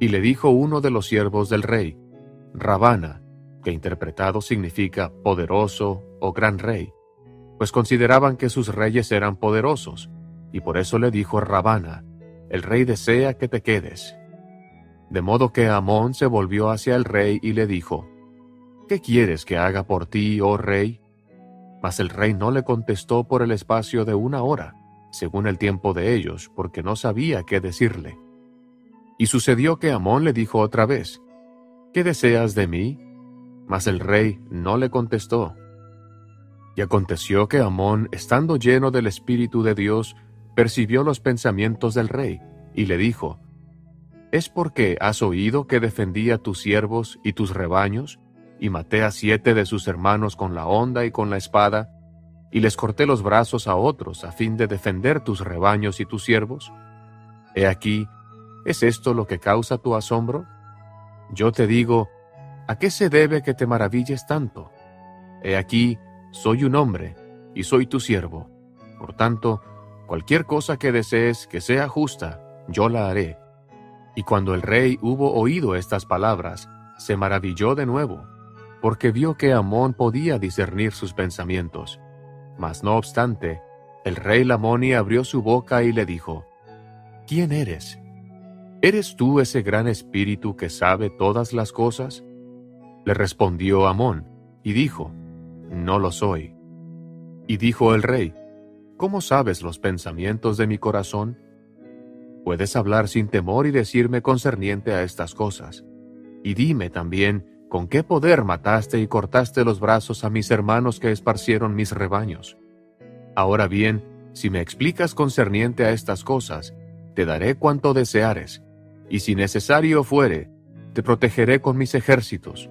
Y le dijo uno de los siervos del rey, Rabana, que interpretado significa poderoso o gran rey, pues consideraban que sus reyes eran poderosos, y por eso le dijo Rabana, el rey desea que te quedes. De modo que Amón se volvió hacia el rey y le dijo, ¿Qué quieres que haga por ti, oh rey? Mas el rey no le contestó por el espacio de una hora, según el tiempo de ellos, porque no sabía qué decirle. Y sucedió que Amón le dijo otra vez, ¿Qué deseas de mí? Mas el rey no le contestó. Y aconteció que Amón, estando lleno del Espíritu de Dios, percibió los pensamientos del rey, y le dijo, ¿Es porque has oído que defendí a tus siervos y tus rebaños, y maté a siete de sus hermanos con la honda y con la espada, y les corté los brazos a otros a fin de defender tus rebaños y tus siervos? He aquí, ¿es esto lo que causa tu asombro? Yo te digo, ¿a qué se debe que te maravilles tanto? He aquí, soy un hombre, y soy tu siervo. Por tanto, cualquier cosa que desees que sea justa, yo la haré. Y cuando el rey hubo oído estas palabras, se maravilló de nuevo, porque vio que Amón podía discernir sus pensamientos. Mas no obstante, el rey Lamoni abrió su boca y le dijo, ¿Quién eres? ¿Eres tú ese gran espíritu que sabe todas las cosas? Le respondió Amón, y dijo, No lo soy. Y dijo el rey, ¿Cómo sabes los pensamientos de mi corazón? Puedes hablar sin temor y decirme concerniente a estas cosas. Y dime también, ¿Con qué poder mataste y cortaste los brazos a mis hermanos que esparcieron mis rebaños? Ahora bien, si me explicas concerniente a estas cosas, te daré cuanto deseares, y si necesario fuere, te protegeré con mis ejércitos,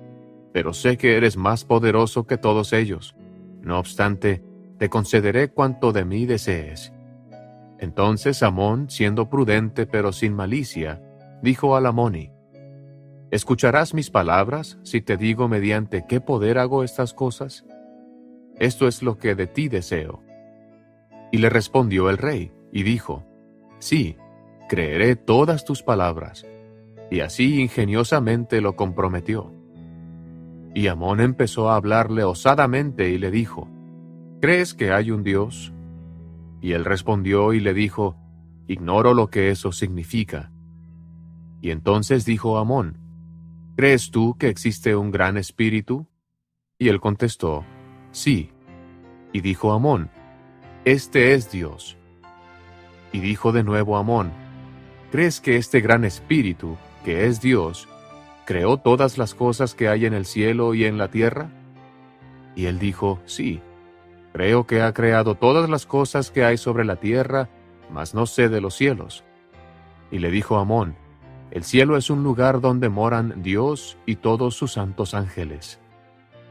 pero sé que eres más poderoso que todos ellos. No obstante, te concederé cuanto de mí desees. Entonces Amón, siendo prudente pero sin malicia, dijo a Lamoni, ¿Escucharás mis palabras si te digo mediante qué poder hago estas cosas? Esto es lo que de ti deseo. Y le respondió el rey, y dijo, Sí, creeré todas tus palabras. Y así ingeniosamente lo comprometió. Y Amón empezó a hablarle osadamente y le dijo, ¿Crees que hay un Dios? Y él respondió y le dijo, Ignoro lo que eso significa. Y entonces dijo Amón, ¿Crees tú que existe un gran espíritu? Y él contestó, Sí. Y dijo Amón, Este es Dios. Y dijo de nuevo Amón, ¿crees que este gran espíritu, que es Dios, creó todas las cosas que hay en el cielo y en la tierra? Y él dijo, Sí, creo que ha creado todas las cosas que hay sobre la tierra, mas no sé de los cielos. Y le dijo Amón, el cielo es un lugar donde moran Dios y todos sus santos ángeles.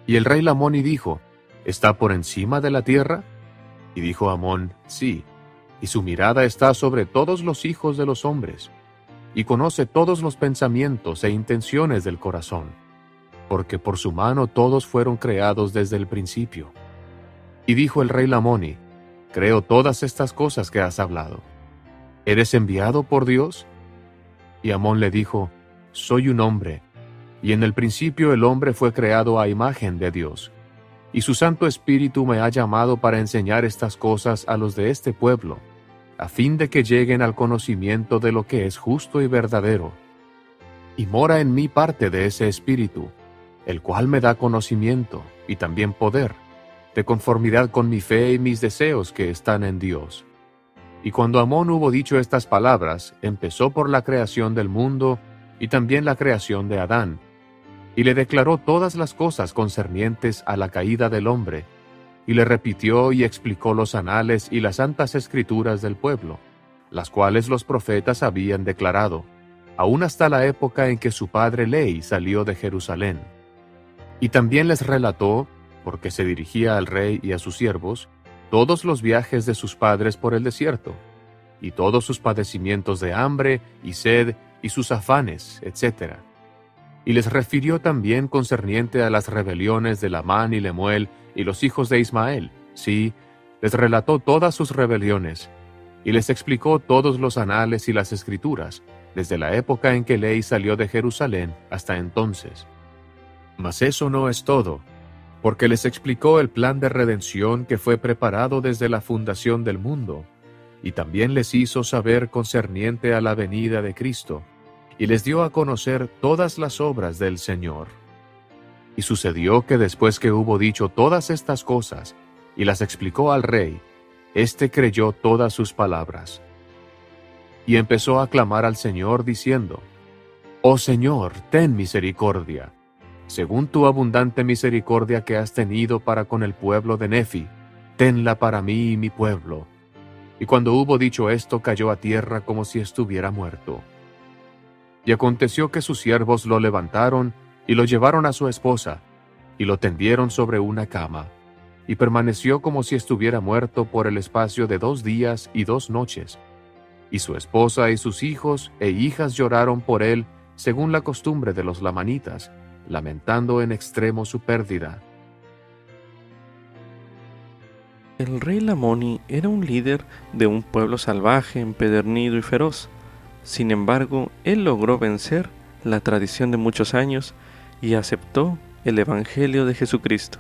Y el rey Lamoni dijo, ¿Está por encima de la tierra? Y dijo Amón, sí, y su mirada está sobre todos los hijos de los hombres, y conoce todos los pensamientos e intenciones del corazón, porque por su mano todos fueron creados desde el principio. Y dijo el rey Lamoni, Creo todas estas cosas que has hablado. ¿Eres enviado por Dios? Y Amón le dijo, Soy un hombre, y en el principio el hombre fue creado a imagen de Dios. Y su Santo Espíritu me ha llamado para enseñar estas cosas a los de este pueblo, a fin de que lleguen al conocimiento de lo que es justo y verdadero. Y mora en mí parte de ese Espíritu, el cual me da conocimiento y también poder, de conformidad con mi fe y mis deseos que están en Dios. Y cuando Amón hubo dicho estas palabras, empezó por la creación del mundo y también la creación de Adán, y le declaró todas las cosas concernientes a la caída del hombre, y le repitió y explicó los anales y las santas escrituras del pueblo, las cuales los profetas habían declarado, aún hasta la época en que su padre Ley salió de Jerusalén. Y también les relató, porque se dirigía al rey y a sus siervos, todos los viajes de sus padres por el desierto, y todos sus padecimientos de hambre y sed y sus afanes, etc. Y les refirió también concerniente a las rebeliones de Lamán y Lemuel y los hijos de Ismael, sí, les relató todas sus rebeliones, y les explicó todos los anales y las escrituras, desde la época en que Ley salió de Jerusalén hasta entonces. Mas eso no es todo, porque les explicó el plan de redención que fue preparado desde la fundación del mundo, y también les hizo saber concerniente a la venida de Cristo, y les dio a conocer todas las obras del Señor. Y sucedió que después que hubo dicho todas estas cosas, y las explicó al rey, éste creyó todas sus palabras. Y empezó a clamar al Señor diciendo, Oh Señor, ten misericordia, según tu abundante misericordia que has tenido para con el pueblo de Nefi, tenla para mí y mi pueblo. Y cuando hubo dicho esto, cayó a tierra como si estuviera muerto. Y aconteció que sus siervos lo levantaron y lo llevaron a su esposa, y lo tendieron sobre una cama, y permaneció como si estuviera muerto por el espacio de dos días y dos noches. Y su esposa y sus hijos e hijas lloraron por él según la costumbre de los lamanitas, lamentando en extremo su pérdida. El rey Lamoni era un líder de un pueblo salvaje, empedernido y feroz. Sin embargo, él logró vencer la tradición de muchos años y aceptó el Evangelio de Jesucristo.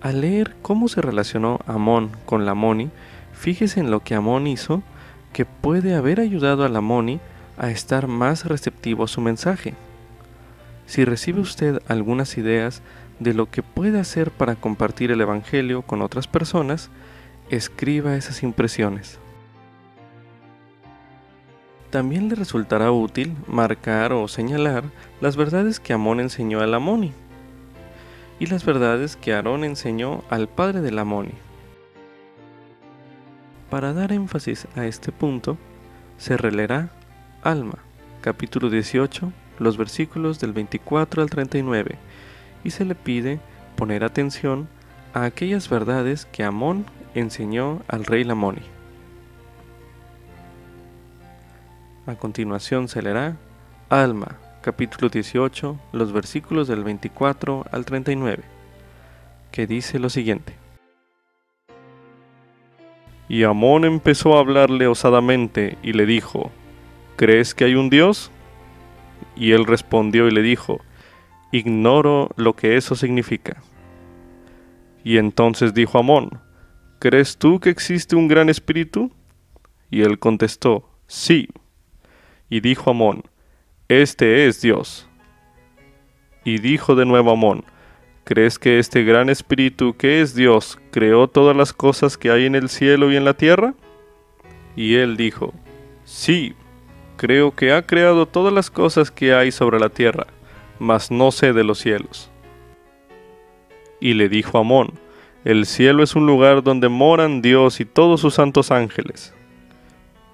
Al leer cómo se relacionó Amón con Lamoni, fíjese en lo que Amón hizo que puede haber ayudado a Lamoni a estar más receptivo a su mensaje. Si recibe usted algunas ideas de lo que puede hacer para compartir el Evangelio con otras personas, escriba esas impresiones. También le resultará útil marcar o señalar las verdades que Amón enseñó a Lamoni y las verdades que Aarón enseñó al padre de Lamoni. Para dar énfasis a este punto, se releerá Alma, capítulo 18, los versículos del 24 al 39, y se le pide poner atención a aquellas verdades que Amón enseñó al rey Lamoni. A continuación se leerá Alma, capítulo 18, los versículos del 24 al 39, que dice lo siguiente. Y Amón empezó a hablarle osadamente y le dijo, ¿Crees que hay un Dios? Y él respondió y le dijo, Ignoro lo que eso significa. Y entonces dijo Amón, ¿Crees tú que existe un gran espíritu? Y él contestó, Sí. Y dijo Amón, Este es Dios. Y dijo de nuevo Amón, ¿crees que este gran espíritu que es Dios creó todas las cosas que hay en el cielo y en la tierra? Y él dijo, Sí, creo que ha creado todas las cosas que hay sobre la tierra, mas no sé de los cielos. Y le dijo Amón, el cielo es un lugar donde moran Dios y todos sus santos ángeles.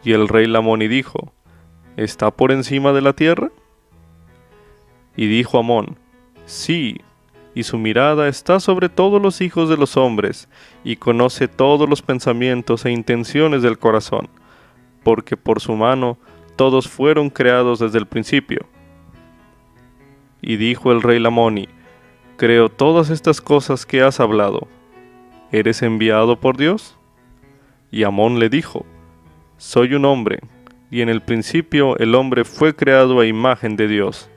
Y el rey Lamoni dijo, ¿está por encima de la tierra? Y dijo Amón, sí, y su mirada está sobre todos los hijos de los hombres, y conoce todos los pensamientos e intenciones del corazón, porque por su mano todos fueron creados desde el principio. Y dijo el rey Lamoni, Creo todas estas cosas que has hablado. ¿Eres enviado por Dios? Y Amón le dijo, Soy un hombre, y en el principio el hombre fue creado a imagen de Dios,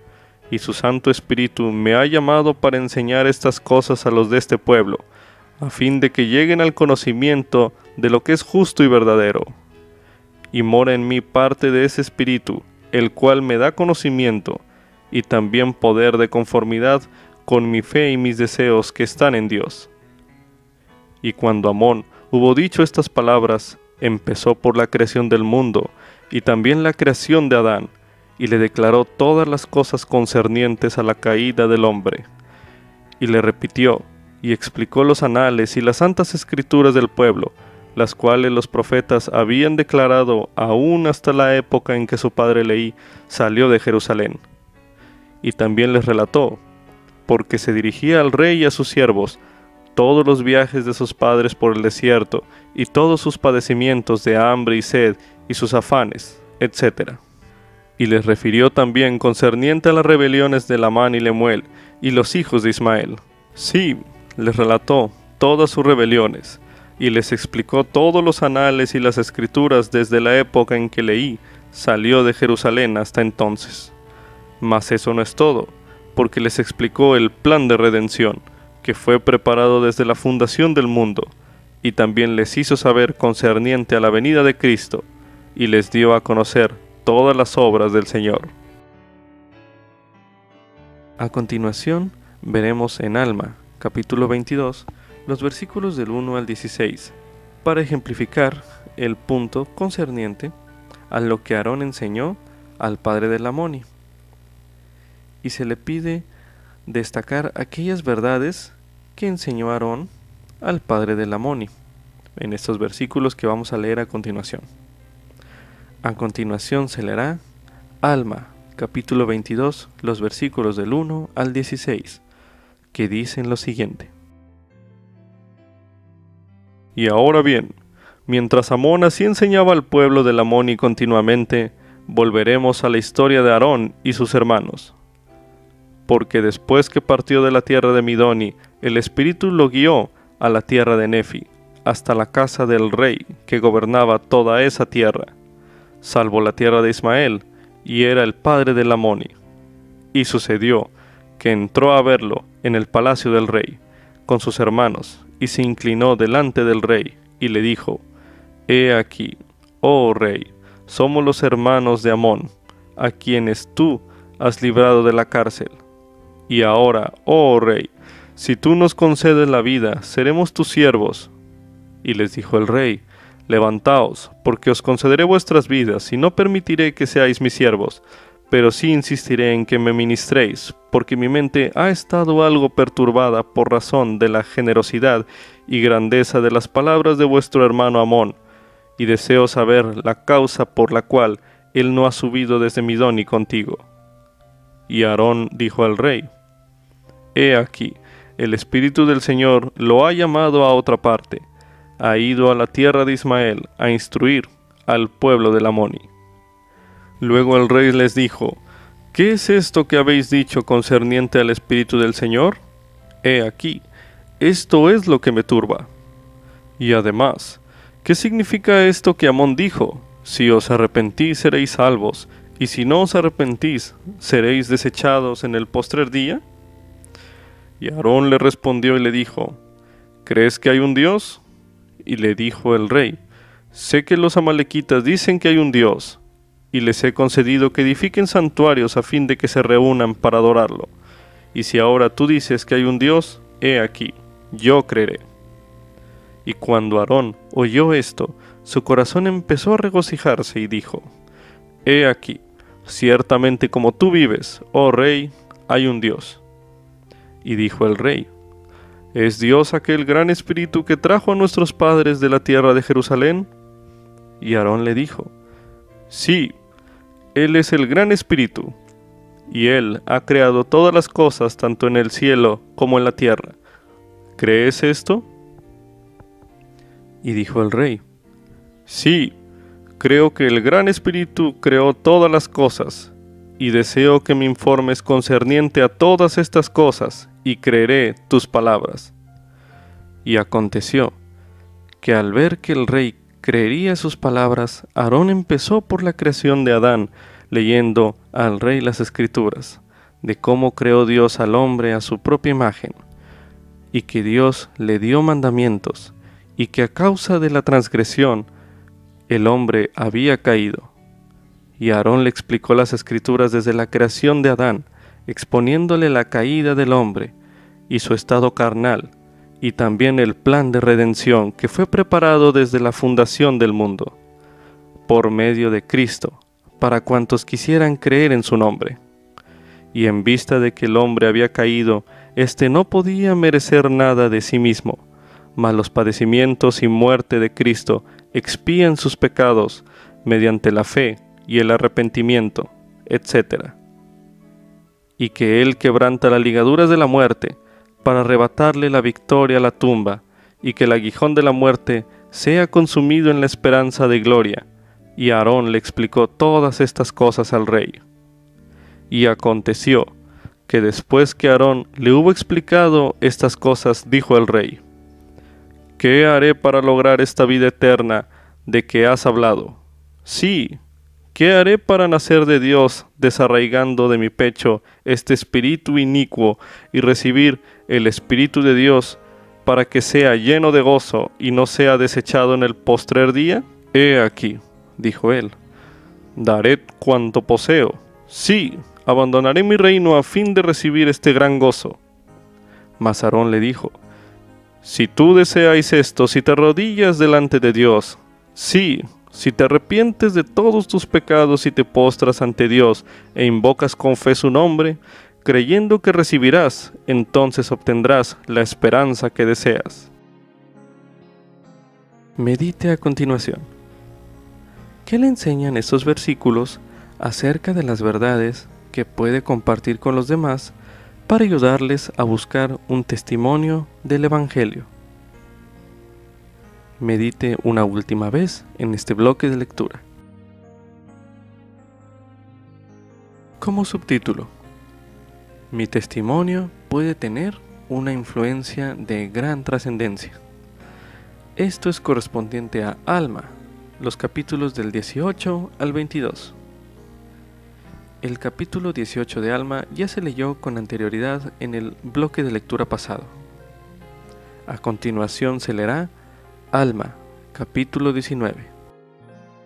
y su Santo Espíritu me ha llamado para enseñar estas cosas a los de este pueblo, a fin de que lleguen al conocimiento de lo que es justo y verdadero. Y mora en mí parte de ese Espíritu, el cual me da conocimiento, y también poder de conformidad con mi fe y mis deseos que están en Dios. Y cuando Amón hubo dicho estas palabras, empezó por la creación del mundo, y también la creación de Adán, y le declaró todas las cosas concernientes a la caída del hombre. Y le repitió, y explicó los anales y las santas escrituras del pueblo, las cuales los profetas habían declarado aún hasta la época en que su padre Leí salió de Jerusalén. Y también les relató, porque se dirigía al rey y a sus siervos, todos los viajes de sus padres por el desierto, y todos sus padecimientos de hambre y sed, y sus afanes, etc. Y les refirió también concerniente a las rebeliones de Lamán y Lemuel, y los hijos de Ismael. Sí, les relató todas sus rebeliones, y les explicó todos los anales y las escrituras desde la época en que leí salió de Jerusalén hasta entonces. Mas eso no es todo, porque les explicó el plan de redención, que fue preparado desde la fundación del mundo, y también les hizo saber concerniente a la venida de Cristo, y les dio a conocer todas las obras del Señor. A continuación, veremos en Alma, capítulo 22, los versículos del 1 al 16, para ejemplificar el punto concerniente a lo que Aarón enseñó al padre de Lamoni. Y se le pide destacar aquellas verdades que enseñó Aarón al padre de Lamoni, en estos versículos que vamos a leer a continuación. A continuación se leerá Alma, capítulo 22, los versículos del 1 al 16, que dicen lo siguiente. Y ahora bien, mientras Amón así enseñaba al pueblo de Lamoni continuamente, volveremos a la historia de Aarón y sus hermanos. Porque después que partió de la tierra de Midoni, el Espíritu lo guió a la tierra de Nefi, hasta la casa del rey que gobernaba toda esa tierra, salvo la tierra de Ismael, y era el padre de Lamoni. Y sucedió que entró a verlo en el palacio del rey, con sus hermanos, y se inclinó delante del rey, y le dijo, He aquí, oh rey, somos los hermanos de Amón, a quienes tú has librado de la cárcel. Y ahora, oh rey, si tú nos concedes la vida, seremos tus siervos. Y les dijo el rey, Levantaos, porque os concederé vuestras vidas, y no permitiré que seáis mis siervos, pero sí insistiré en que me ministréis, porque mi mente ha estado algo perturbada por razón de la generosidad y grandeza de las palabras de vuestro hermano Amón, y deseo saber la causa por la cual él no ha subido desde Midoni contigo. Y Aarón dijo al rey, He aquí, el Espíritu del Señor lo ha llamado a otra parte, ha ido a la tierra de Ismael a instruir al pueblo de Lamoni. Luego el rey les dijo, ¿Qué es esto que habéis dicho concerniente al Espíritu del Señor? He aquí, esto es lo que me turba. Y además, ¿qué significa esto que Amón dijo? Si os arrepentís seréis salvos, y si no os arrepentís, seréis desechados en el postrer día. Y Aarón le respondió y le dijo, ¿crees que hay un Dios? Y le dijo el rey, sé que los amalequitas dicen que hay un Dios, y les he concedido que edifiquen santuarios a fin de que se reúnan para adorarlo. Y si ahora tú dices que hay un Dios, he aquí, yo creeré. Y cuando Aarón oyó esto, su corazón empezó a regocijarse y dijo, He aquí, ciertamente como tú vives, oh rey, hay un Dios. Y dijo el rey, ¿Es Dios aquel gran espíritu que trajo a nuestros padres de la tierra de Jerusalén? Y Aarón le dijo, Sí, él es el gran espíritu, y Él ha creado todas las cosas tanto en el cielo como en la tierra. ¿Crees esto? Y dijo el rey, Sí, creo que el gran espíritu creó todas las cosas, y deseo que me informes concerniente a todas estas cosas, y creeré tus palabras. Y aconteció que al ver que el rey creería sus palabras, Aarón empezó por la creación de Adán, leyendo al rey las escrituras, de cómo creó Dios al hombre a su propia imagen, y que Dios le dio mandamientos, y que a causa de la transgresión el hombre había caído. Y Aarón le explicó las escrituras desde la creación de Adán, exponiéndole la caída del hombre y su estado carnal, y también el plan de redención que fue preparado desde la fundación del mundo, por medio de Cristo, para cuantos quisieran creer en su nombre. Y en vista de que el hombre había caído, éste no podía merecer nada de sí mismo, mas los padecimientos y muerte de Cristo expían sus pecados mediante la fe y el arrepentimiento, etc. Y que Él quebranta las ligaduras de la muerte para arrebatarle la victoria a la tumba, y que el aguijón de la muerte sea consumido en la esperanza de gloria. Y Aarón le explicó todas estas cosas al rey. Y aconteció que después que Aarón le hubo explicado estas cosas, dijo el rey, ¿Qué haré para lograr esta vida eterna de que has hablado? Sí, ¿qué haré para nacer de Dios, desarraigando de mi pecho este espíritu inicuo y recibir el Espíritu de Dios para que sea lleno de gozo y no sea desechado en el postrer día? He aquí, dijo él, daré cuanto poseo. Sí, abandonaré mi reino a fin de recibir este gran gozo. Mas Aarón le dijo, si tú deseáis esto, si te arrodillas delante de Dios, sí, si te arrepientes de todos tus pecados y te postras ante Dios e invocas con fe su nombre, creyendo que recibirás, entonces obtendrás la esperanza que deseas. Medite a continuación. ¿Qué le enseñan estos versículos acerca de las verdades que puede compartir con los demás para ayudarles a buscar un testimonio del Evangelio. Medite una última vez en este bloque de lectura. Como subtítulo, mi testimonio puede tener una influencia de gran trascendencia. Esto es correspondiente a Alma, los capítulos del 18 al 22. El capítulo 18 de Alma ya se leyó con anterioridad en el bloque de lectura pasado. A continuación se leerá Alma, capítulo 19.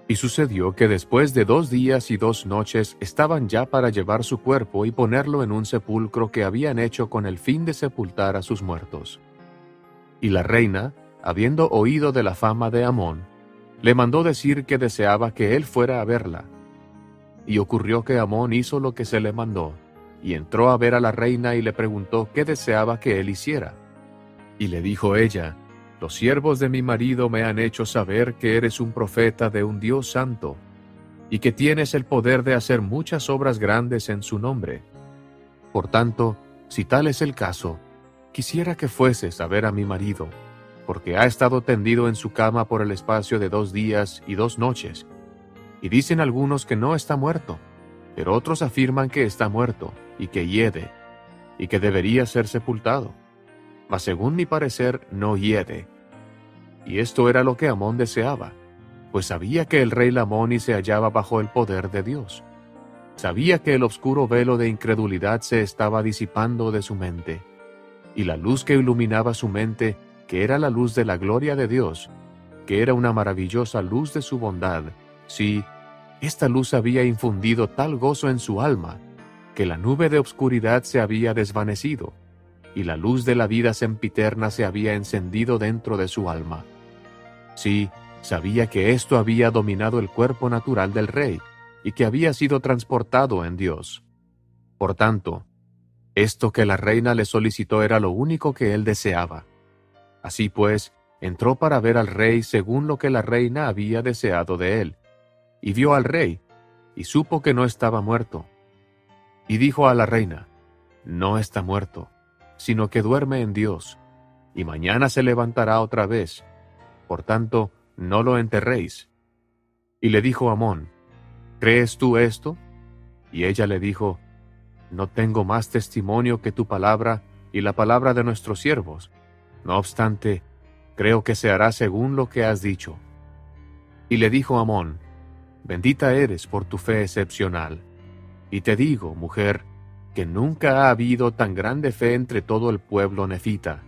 Y sucedió que después de dos días y dos noches estaban ya para llevar su cuerpo y ponerlo en un sepulcro que habían hecho con el fin de sepultar a sus muertos. Y la reina, habiendo oído de la fama de Amón, le mandó decir que deseaba que él fuera a verla y ocurrió que Amón hizo lo que se le mandó, y entró a ver a la reina y le preguntó qué deseaba que él hiciera. Y le dijo ella, Los siervos de mi marido me han hecho saber que eres un profeta de un Dios santo, y que tienes el poder de hacer muchas obras grandes en su nombre. Por tanto, si tal es el caso, quisiera que fueses a ver a mi marido, porque ha estado tendido en su cama por el espacio de dos días y dos noches, y dicen algunos que no está muerto, pero otros afirman que está muerto y que hiede, y que debería ser sepultado. Mas según mi parecer, no hiede. Y esto era lo que Amón deseaba, pues sabía que el rey Lamoni se hallaba bajo el poder de Dios. Sabía que el oscuro velo de incredulidad se estaba disipando de su mente, y la luz que iluminaba su mente, que era la luz de la gloria de Dios, que era una maravillosa luz de su bondad, Sí, esta luz había infundido tal gozo en su alma, que la nube de obscuridad se había desvanecido, y la luz de la vida sempiterna se había encendido dentro de su alma. Sí, sabía que esto había dominado el cuerpo natural del rey, y que había sido transportado en Dios. Por tanto, esto que la reina le solicitó era lo único que él deseaba. Así pues, entró para ver al rey según lo que la reina había deseado de él, y vio al rey, y supo que no estaba muerto. Y dijo a la reina, No está muerto, sino que duerme en Dios, y mañana se levantará otra vez. Por tanto, no lo enterréis. Y le dijo Amón, ¿Crees tú esto? Y ella le dijo, No tengo más testimonio que tu palabra y la palabra de nuestros siervos. No obstante, creo que se hará según lo que has dicho. Y le dijo Amón, Bendita eres por tu fe excepcional. Y te digo, mujer, que nunca ha habido tan grande fe entre todo el pueblo nefita.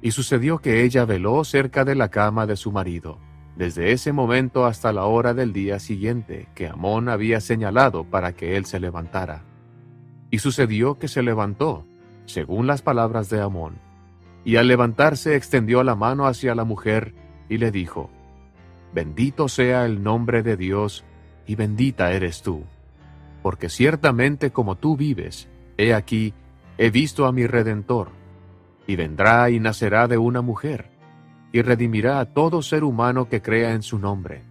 Y sucedió que ella veló cerca de la cama de su marido, desde ese momento hasta la hora del día siguiente que Amón había señalado para que él se levantara. Y sucedió que se levantó, según las palabras de Amón, y al levantarse extendió la mano hacia la mujer y le dijo, Bendito sea el nombre de Dios, y bendita eres tú, porque ciertamente como tú vives, he aquí, he visto a mi Redentor, y vendrá y nacerá de una mujer, y redimirá a todo ser humano que crea en su nombre.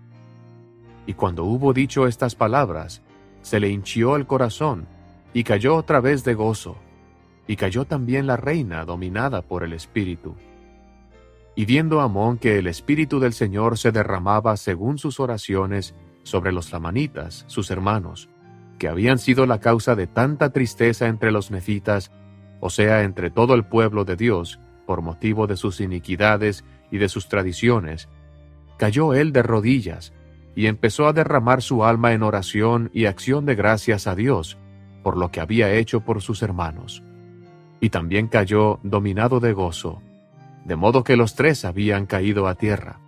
Y cuando hubo dicho estas palabras, se le hinchió el corazón, y cayó otra vez de gozo, y cayó también la reina dominada por el Espíritu. Y viendo Amón que el Espíritu del Señor se derramaba según sus oraciones sobre los lamanitas, sus hermanos, que habían sido la causa de tanta tristeza entre los nefitas, o sea, entre todo el pueblo de Dios, por motivo de sus iniquidades y de sus tradiciones, cayó él de rodillas y empezó a derramar su alma en oración y acción de gracias a Dios por lo que había hecho por sus hermanos. Y también cayó dominado de gozo, de modo que los tres habían caído a tierra.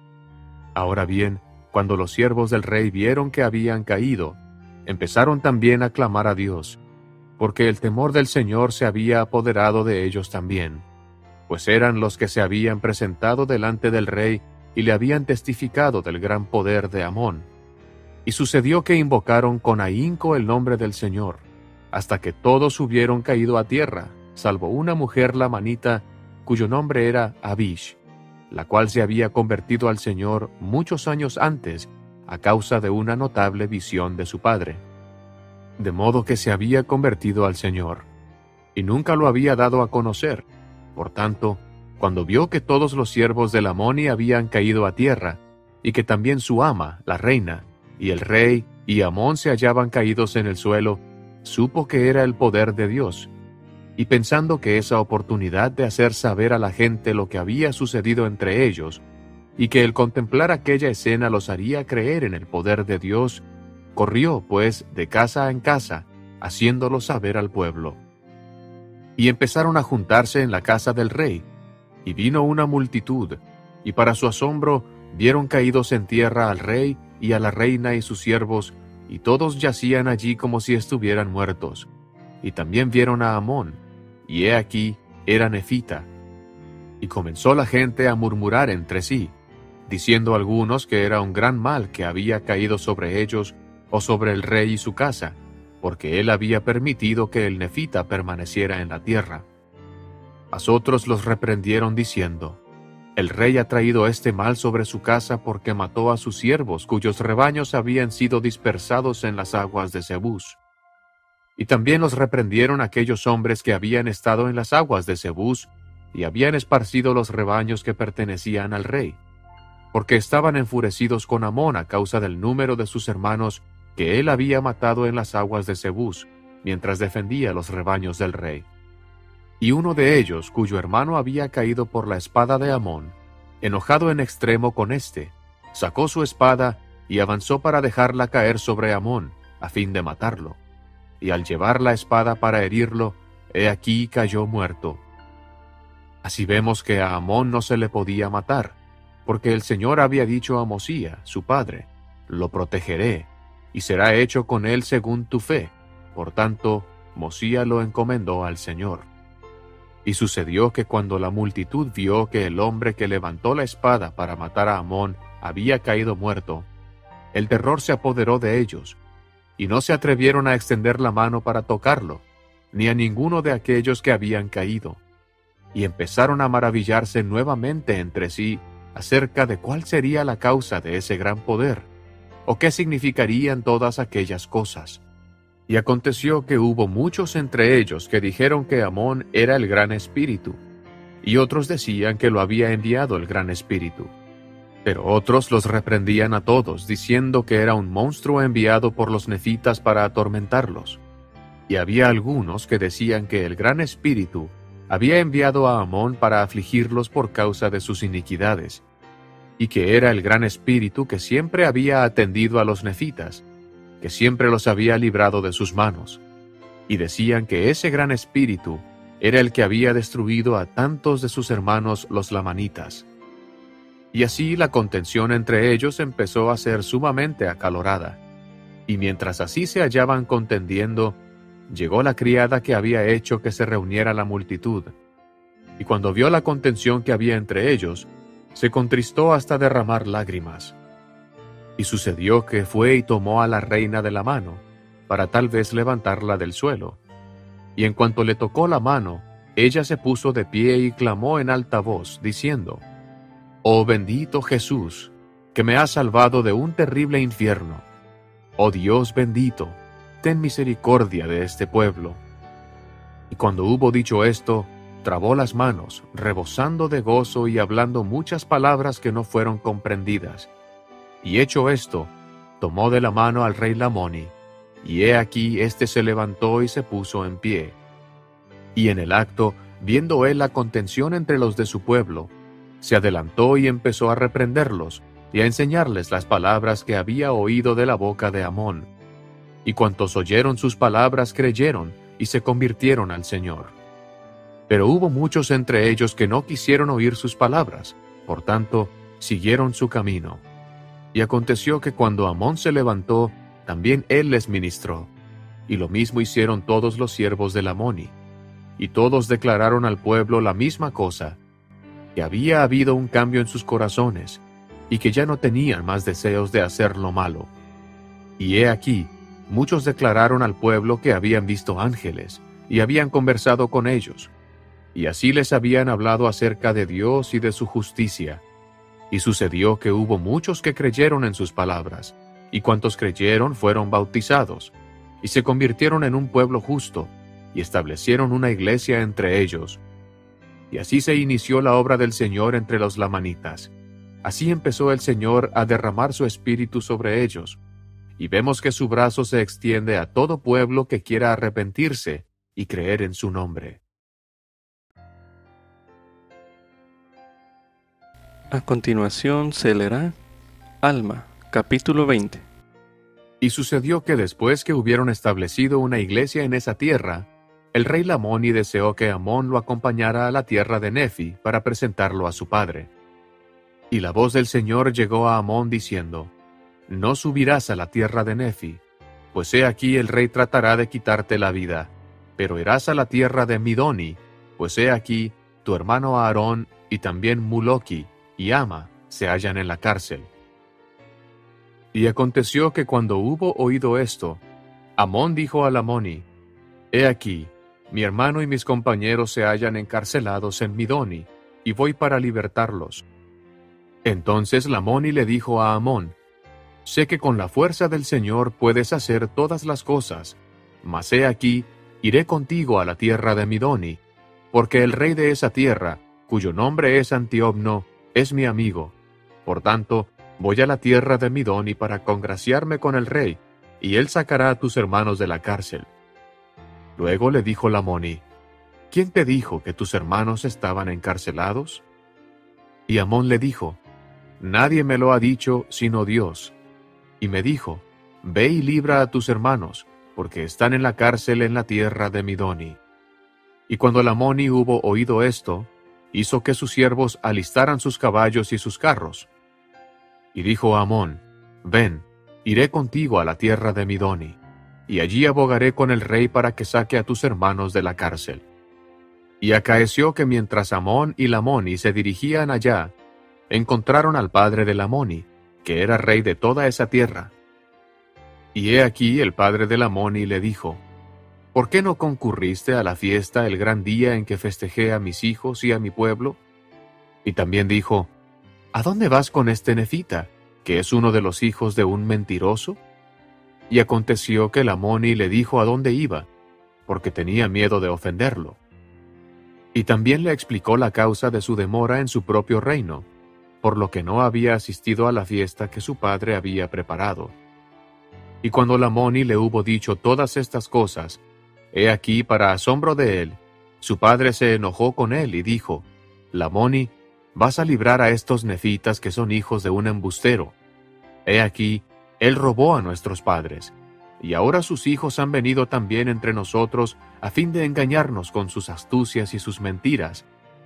Ahora bien, cuando los siervos del rey vieron que habían caído, empezaron también a clamar a Dios, porque el temor del Señor se había apoderado de ellos también, pues eran los que se habían presentado delante del rey y le habían testificado del gran poder de Amón. Y sucedió que invocaron con ahínco el nombre del Señor, hasta que todos hubieron caído a tierra, salvo una mujer lamanita cuyo nombre era Abish, la cual se había convertido al Señor muchos años antes a causa de una notable visión de su padre. De modo que se había convertido al Señor, y nunca lo había dado a conocer. Por tanto, cuando vio que todos los siervos de Amoni habían caído a tierra, y que también su ama, la reina, y el rey y Amón se hallaban caídos en el suelo, supo que era el poder de Dios, y pensando que esa oportunidad de hacer saber a la gente lo que había sucedido entre ellos, y que el contemplar aquella escena los haría creer en el poder de Dios, corrió, pues, de casa en casa, haciéndolo saber al pueblo. Y empezaron a juntarse en la casa del rey, y vino una multitud, y para su asombro vieron caídos en tierra al rey y a la reina y sus siervos, y todos yacían allí como si estuvieran muertos. Y también vieron a Amón, y he aquí era nefita. Y comenzó la gente a murmurar entre sí, diciendo algunos que era un gran mal que había caído sobre ellos o sobre el rey y su casa, porque él había permitido que el nefita permaneciera en la tierra. Mas otros los reprendieron diciendo, El rey ha traído este mal sobre su casa porque mató a sus siervos cuyos rebaños habían sido dispersados en las aguas de Zebús. Y también los reprendieron aquellos hombres que habían estado en las aguas de Cebús y habían esparcido los rebaños que pertenecían al rey, porque estaban enfurecidos con Amón a causa del número de sus hermanos que él había matado en las aguas de Cebús, mientras defendía los rebaños del rey. Y uno de ellos, cuyo hermano había caído por la espada de Amón, enojado en extremo con éste, sacó su espada y avanzó para dejarla caer sobre Amón, a fin de matarlo y al llevar la espada para herirlo, he aquí cayó muerto. Así vemos que a Amón no se le podía matar, porque el Señor había dicho a Mosía, su padre, lo protegeré, y será hecho con él según tu fe. Por tanto, Mosía lo encomendó al Señor. Y sucedió que cuando la multitud vio que el hombre que levantó la espada para matar a Amón había caído muerto, el terror se apoderó de ellos, y no se atrevieron a extender la mano para tocarlo, ni a ninguno de aquellos que habían caído, y empezaron a maravillarse nuevamente entre sí acerca de cuál sería la causa de ese gran poder, o qué significarían todas aquellas cosas. Y aconteció que hubo muchos entre ellos que dijeron que Amón era el gran espíritu, y otros decían que lo había enviado el gran espíritu. Pero otros los reprendían a todos, diciendo que era un monstruo enviado por los nefitas para atormentarlos. Y había algunos que decían que el gran espíritu había enviado a Amón para afligirlos por causa de sus iniquidades, y que era el gran espíritu que siempre había atendido a los nefitas, que siempre los había librado de sus manos, y decían que ese gran espíritu era el que había destruido a tantos de sus hermanos los lamanitas. Y así la contención entre ellos empezó a ser sumamente acalorada. Y mientras así se hallaban contendiendo, llegó la criada que había hecho que se reuniera la multitud. y cuando vio la contención que había entre ellos, se contristó hasta derramar lágrimas. Y sucedió que fue y tomó a la reina de la mano, para tal vez levantarla del suelo. Y en cuanto le tocó la mano, ella se puso de pie y clamó en alta voz, diciendo, Oh bendito Jesús, que me has salvado de un terrible infierno. Oh Dios bendito, ten misericordia de este pueblo. Y cuando hubo dicho esto, trabó las manos, rebosando de gozo y hablando muchas palabras que no fueron comprendidas. Y hecho esto, tomó de la mano al rey Lamoni, y he aquí éste se levantó y se puso en pie. Y en el acto, viendo él la contención entre los de su pueblo, se adelantó y empezó a reprenderlos, y a enseñarles las palabras que había oído de la boca de Amón. Y cuantos oyeron sus palabras creyeron, y se convirtieron al Señor. Pero hubo muchos entre ellos que no quisieron oír sus palabras, por tanto, siguieron su camino. Y aconteció que cuando Amón se levantó, también él les ministró. Y lo mismo hicieron todos los siervos de Amoni. Y todos declararon al pueblo la misma cosa, que había habido un cambio en sus corazones, y que ya no tenían más deseos de hacer lo malo. Y he aquí, muchos declararon al pueblo que habían visto ángeles, y habían conversado con ellos, y así les habían hablado acerca de Dios y de su justicia. Y sucedió que hubo muchos que creyeron en sus palabras, y cuantos creyeron fueron bautizados, y se convirtieron en un pueblo justo, y establecieron una iglesia entre ellos. Y así se inició la obra del Señor entre los lamanitas. Así empezó el Señor a derramar su espíritu sobre ellos, y vemos que su brazo se extiende a todo pueblo que quiera arrepentirse y creer en su nombre. A continuación se leerá Alma, capítulo 20. Y sucedió que después que hubieron establecido una iglesia en esa tierra, el rey Lamoni deseó que Amón lo acompañara a la tierra de Nefi para presentarlo a su padre. Y la voz del Señor llegó a Amón diciendo, No subirás a la tierra de Nefi, pues he aquí el rey tratará de quitarte la vida, pero irás a la tierra de Midoni, pues he aquí tu hermano Aarón y también Muloki, y Ama se hallan en la cárcel. Y aconteció que cuando hubo oído esto, Amón dijo a Lamoni, He aquí, mi hermano y mis compañeros se hallan encarcelados en Midoni, y voy para libertarlos. Entonces Lamoni le dijo a Amón, Sé que con la fuerza del Señor puedes hacer todas las cosas, mas he aquí, iré contigo a la tierra de Midoni, porque el rey de esa tierra, cuyo nombre es Antiobno, es mi amigo. Por tanto, voy a la tierra de Midoni para congraciarme con el rey, y él sacará a tus hermanos de la cárcel. Luego le dijo Lamoni, ¿quién te dijo que tus hermanos estaban encarcelados? Y Amón le dijo, Nadie me lo ha dicho sino Dios. Y me dijo, Ve y libra a tus hermanos, porque están en la cárcel en la tierra de Midoni. Y cuando Lamoni hubo oído esto, hizo que sus siervos alistaran sus caballos y sus carros. Y dijo a Amón, Ven, iré contigo a la tierra de Midoni, y allí abogaré con el rey para que saque a tus hermanos de la cárcel. Y acaeció que mientras Amón y Lamoni se dirigían allá, encontraron al padre de Lamoni, que era rey de toda esa tierra. Y he aquí el padre de Lamoni le dijo, ¿Por qué no concurriste a la fiesta el gran día en que festejé a mis hijos y a mi pueblo? Y también dijo, ¿A dónde vas con este nefita, que es uno de los hijos de un mentiroso? Y aconteció que Lamoni le dijo a dónde iba, porque tenía miedo de ofenderlo. Y también le explicó la causa de su demora en su propio reino, por lo que no había asistido a la fiesta que su padre había preparado. Y cuando Lamoni le hubo dicho todas estas cosas, He aquí, para asombro de él, su padre se enojó con él y dijo, Lamoni, vas a librar a estos nefitas que son hijos de un embustero. He aquí, él robó a nuestros padres, y ahora sus hijos han venido también entre nosotros a fin de engañarnos con sus astucias y sus mentiras,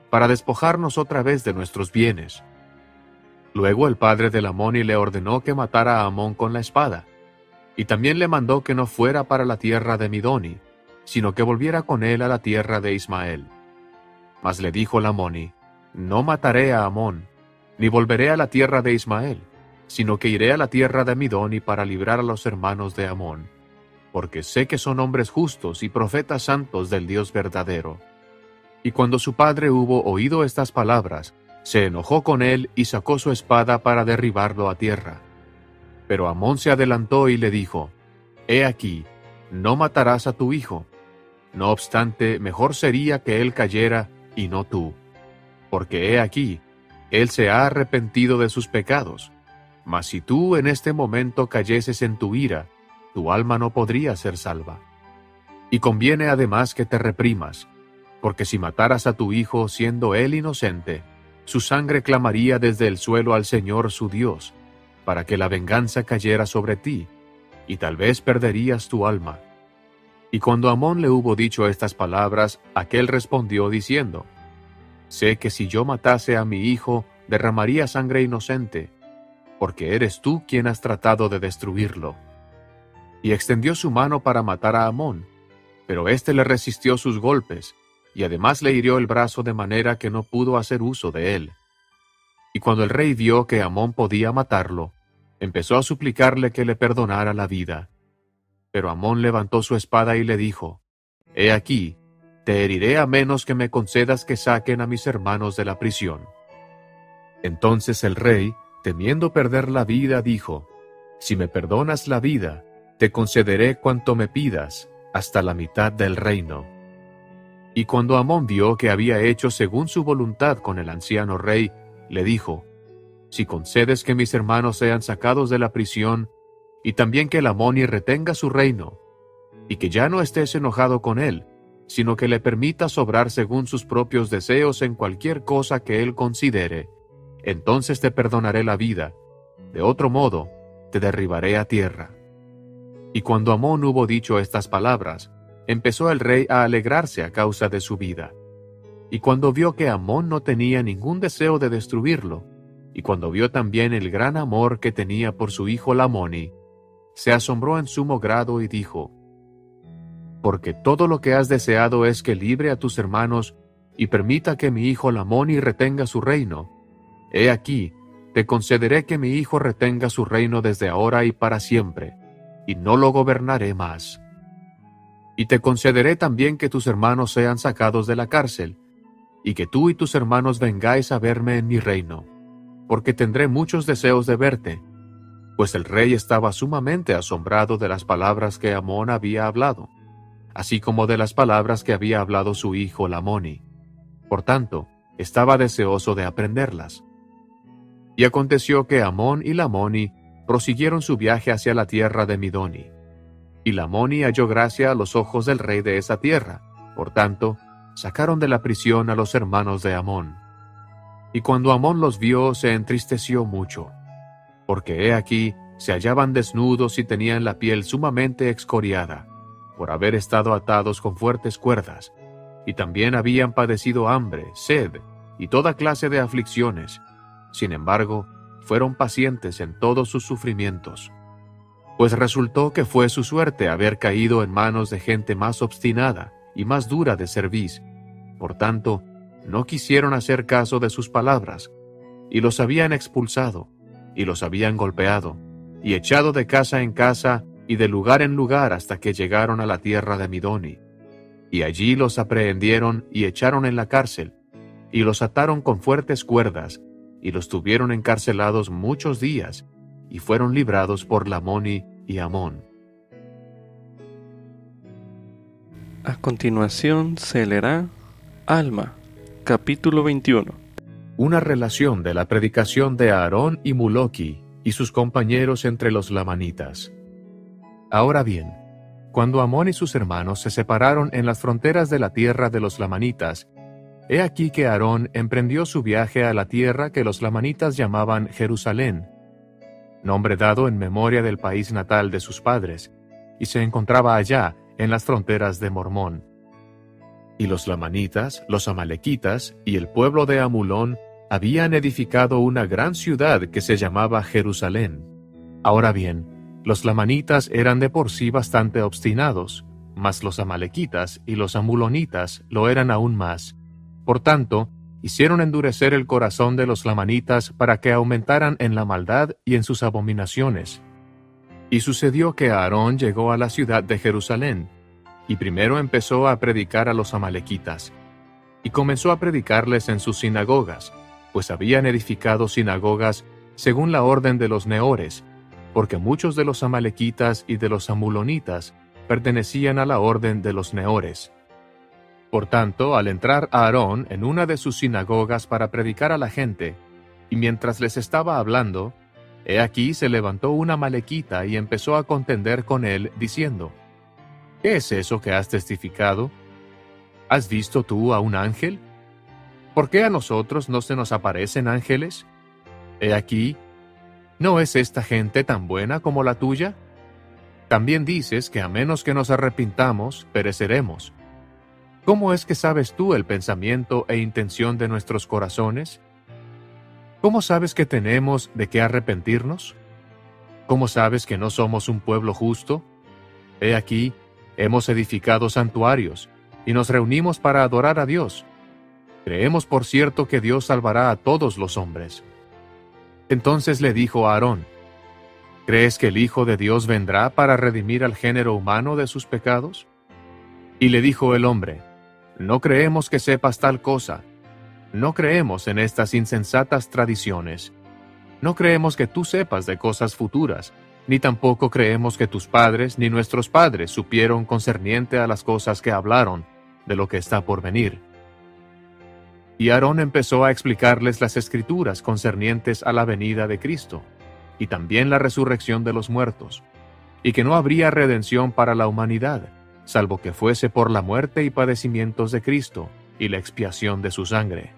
para despojarnos otra vez de nuestros bienes. Luego el padre de Lamoni le ordenó que matara a Amón con la espada, y también le mandó que no fuera para la tierra de Midoni, sino que volviera con él a la tierra de Ismael. Mas le dijo Lamoni, No mataré a Amón, ni volveré a la tierra de Ismael, sino que iré a la tierra de Midoni para librar a los hermanos de Amón, porque sé que son hombres justos y profetas santos del Dios verdadero. Y cuando su padre hubo oído estas palabras, se enojó con él y sacó su espada para derribarlo a tierra. Pero Amón se adelantó y le dijo, He aquí, no matarás a tu hijo. No obstante, mejor sería que él cayera y no tú. Porque he aquí, él se ha arrepentido de sus pecados. Mas si tú en este momento cayeses en tu ira, tu alma no podría ser salva. Y conviene además que te reprimas, porque si mataras a tu hijo siendo él inocente, su sangre clamaría desde el suelo al Señor su Dios, para que la venganza cayera sobre ti, y tal vez perderías tu alma. Y cuando Amón le hubo dicho estas palabras, aquel respondió diciendo, Sé que si yo matase a mi hijo, derramaría sangre inocente, porque eres tú quien has tratado de destruirlo. Y extendió su mano para matar a Amón, pero éste le resistió sus golpes, y además le hirió el brazo de manera que no pudo hacer uso de él. Y cuando el rey vio que Amón podía matarlo, empezó a suplicarle que le perdonara la vida. Pero Amón levantó su espada y le dijo, He aquí, te heriré a menos que me concedas que saquen a mis hermanos de la prisión. Entonces el rey, temiendo perder la vida, dijo, Si me perdonas la vida, te concederé cuanto me pidas, hasta la mitad del reino. Y cuando Amón vio que había hecho según su voluntad con el anciano rey, le dijo, Si concedes que mis hermanos sean sacados de la prisión, y también que el Amoni retenga su reino, y que ya no estés enojado con él, sino que le permitas obrar según sus propios deseos en cualquier cosa que él considere, entonces te perdonaré la vida, de otro modo, te derribaré a tierra. Y cuando Amón hubo dicho estas palabras, empezó el rey a alegrarse a causa de su vida. Y cuando vio que Amón no tenía ningún deseo de destruirlo, y cuando vio también el gran amor que tenía por su hijo Lamoni, se asombró en sumo grado y dijo, Porque todo lo que has deseado es que libre a tus hermanos y permita que mi hijo Lamoni retenga su reino. He aquí, te concederé que mi hijo retenga su reino desde ahora y para siempre, y no lo gobernaré más. Y te concederé también que tus hermanos sean sacados de la cárcel, y que tú y tus hermanos vengáis a verme en mi reino, porque tendré muchos deseos de verte. Pues el rey estaba sumamente asombrado de las palabras que Amón había hablado, así como de las palabras que había hablado su hijo Lamoni. Por tanto, estaba deseoso de aprenderlas. Y aconteció que Amón y Lamoni prosiguieron su viaje hacia la tierra de Midoni. Y Lamoni halló gracia a los ojos del rey de esa tierra. Por tanto, sacaron de la prisión a los hermanos de Amón. Y cuando Amón los vio, se entristeció mucho, porque he aquí, se hallaban desnudos y tenían la piel sumamente excoriada, por haber estado atados con fuertes cuerdas, y también habían padecido hambre, sed, y toda clase de aflicciones. Sin embargo, fueron pacientes en todos sus sufrimientos pues resultó que fue su suerte haber caído en manos de gente más obstinada y más dura de cerviz. Por tanto, no quisieron hacer caso de sus palabras, y los habían expulsado, y los habían golpeado, y echado de casa en casa y de lugar en lugar hasta que llegaron a la tierra de Midoni. Y allí los aprehendieron y echaron en la cárcel, y los ataron con fuertes cuerdas, y los tuvieron encarcelados muchos días, y fueron librados por Lamoni y Amón. A continuación se leerá Alma, capítulo 21. Una relación de la predicación de Aarón y Muloki y sus compañeros entre los lamanitas. Ahora bien, cuando Amón y sus hermanos se separaron en las fronteras de la tierra de los lamanitas, he aquí que Aarón emprendió su viaje a la tierra que los lamanitas llamaban Jerusalén, nombre dado en memoria del país natal de sus padres, y se encontraba allá, en las fronteras de Mormón. Y los lamanitas, los amalequitas y el pueblo de Amulón habían edificado una gran ciudad que se llamaba Jerusalén. Ahora bien, los lamanitas eran de por sí bastante obstinados, mas los amalequitas y los amulonitas lo eran aún más, Por tanto, hicieron endurecer el corazón de los lamanitas para que aumentaran en la maldad y en sus abominaciones. Y sucedió que Aarón llegó a la ciudad de Jerusalén, y primero empezó a predicar a los amalequitas, y comenzó a predicarles en sus sinagogas, pues habían edificado sinagogas según la orden de los neores, porque muchos de los amalequitas y de los amulonitas pertenecían a la orden de los neores. Por tanto, al entrar Aarón en una de sus sinagogas para predicar a la gente, y mientras les estaba hablando, he aquí se levantó una malequita y empezó a contender con él, diciendo, ¿Qué es eso que has testificado? ¿Has visto tú a un ángel? ¿Por qué a nosotros no se nos aparecen ángeles? He aquí, ¿no es esta gente tan buena como la tuya? También dices que a menos que nos arrepintamos, pereceremos. ¿Cómo es que sabes tú el pensamiento e intención de nuestros corazones? ¿Cómo sabes que tenemos de qué arrepentirnos? ¿Cómo sabes que no somos un pueblo justo? He aquí, hemos edificado santuarios, y nos reunimos para adorar a Dios. Creemos, por cierto, que Dios salvará a todos los hombres. Entonces le dijo a Aarón, ¿Crees que el Hijo de Dios vendrá para redimir al género humano de sus pecados? Y le dijo el hombre, No creemos que sepas tal cosa. No creemos en estas insensatas tradiciones. No creemos que tú sepas de cosas futuras, ni tampoco creemos que tus padres ni nuestros padres supieron concerniente a las cosas que hablaron, de lo que está por venir. Y Aarón empezó a explicarles las escrituras concernientes a la venida de Cristo y también la resurrección de los muertos, y que no habría redención para la humanidad, salvo que fuese por la muerte y padecimientos de Cristo y la expiación de su sangre.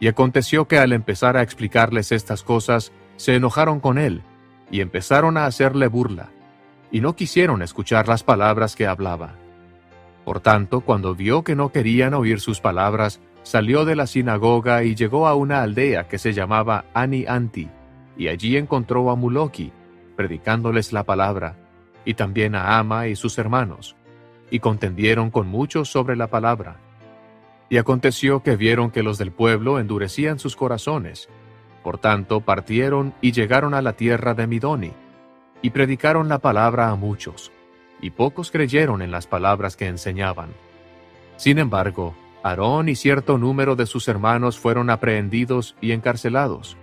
Y aconteció que al empezar a explicarles estas cosas, se enojaron con él, y empezaron a hacerle burla, y no quisieron escuchar las palabras que hablaba. Por tanto, cuando vio que no querían oír sus palabras, salió de la sinagoga y llegó a una aldea que se llamaba Ani Anti, y allí encontró a Muloki, predicándoles la palabra, y también a Ama y sus hermanos, y contendieron con muchos sobre la palabra. Y aconteció que vieron que los del pueblo endurecían sus corazones, por tanto partieron y llegaron a la tierra de Midoni, y predicaron la palabra a muchos, y pocos creyeron en las palabras que enseñaban. Sin embargo, Aarón y cierto número de sus hermanos fueron aprehendidos y encarcelados,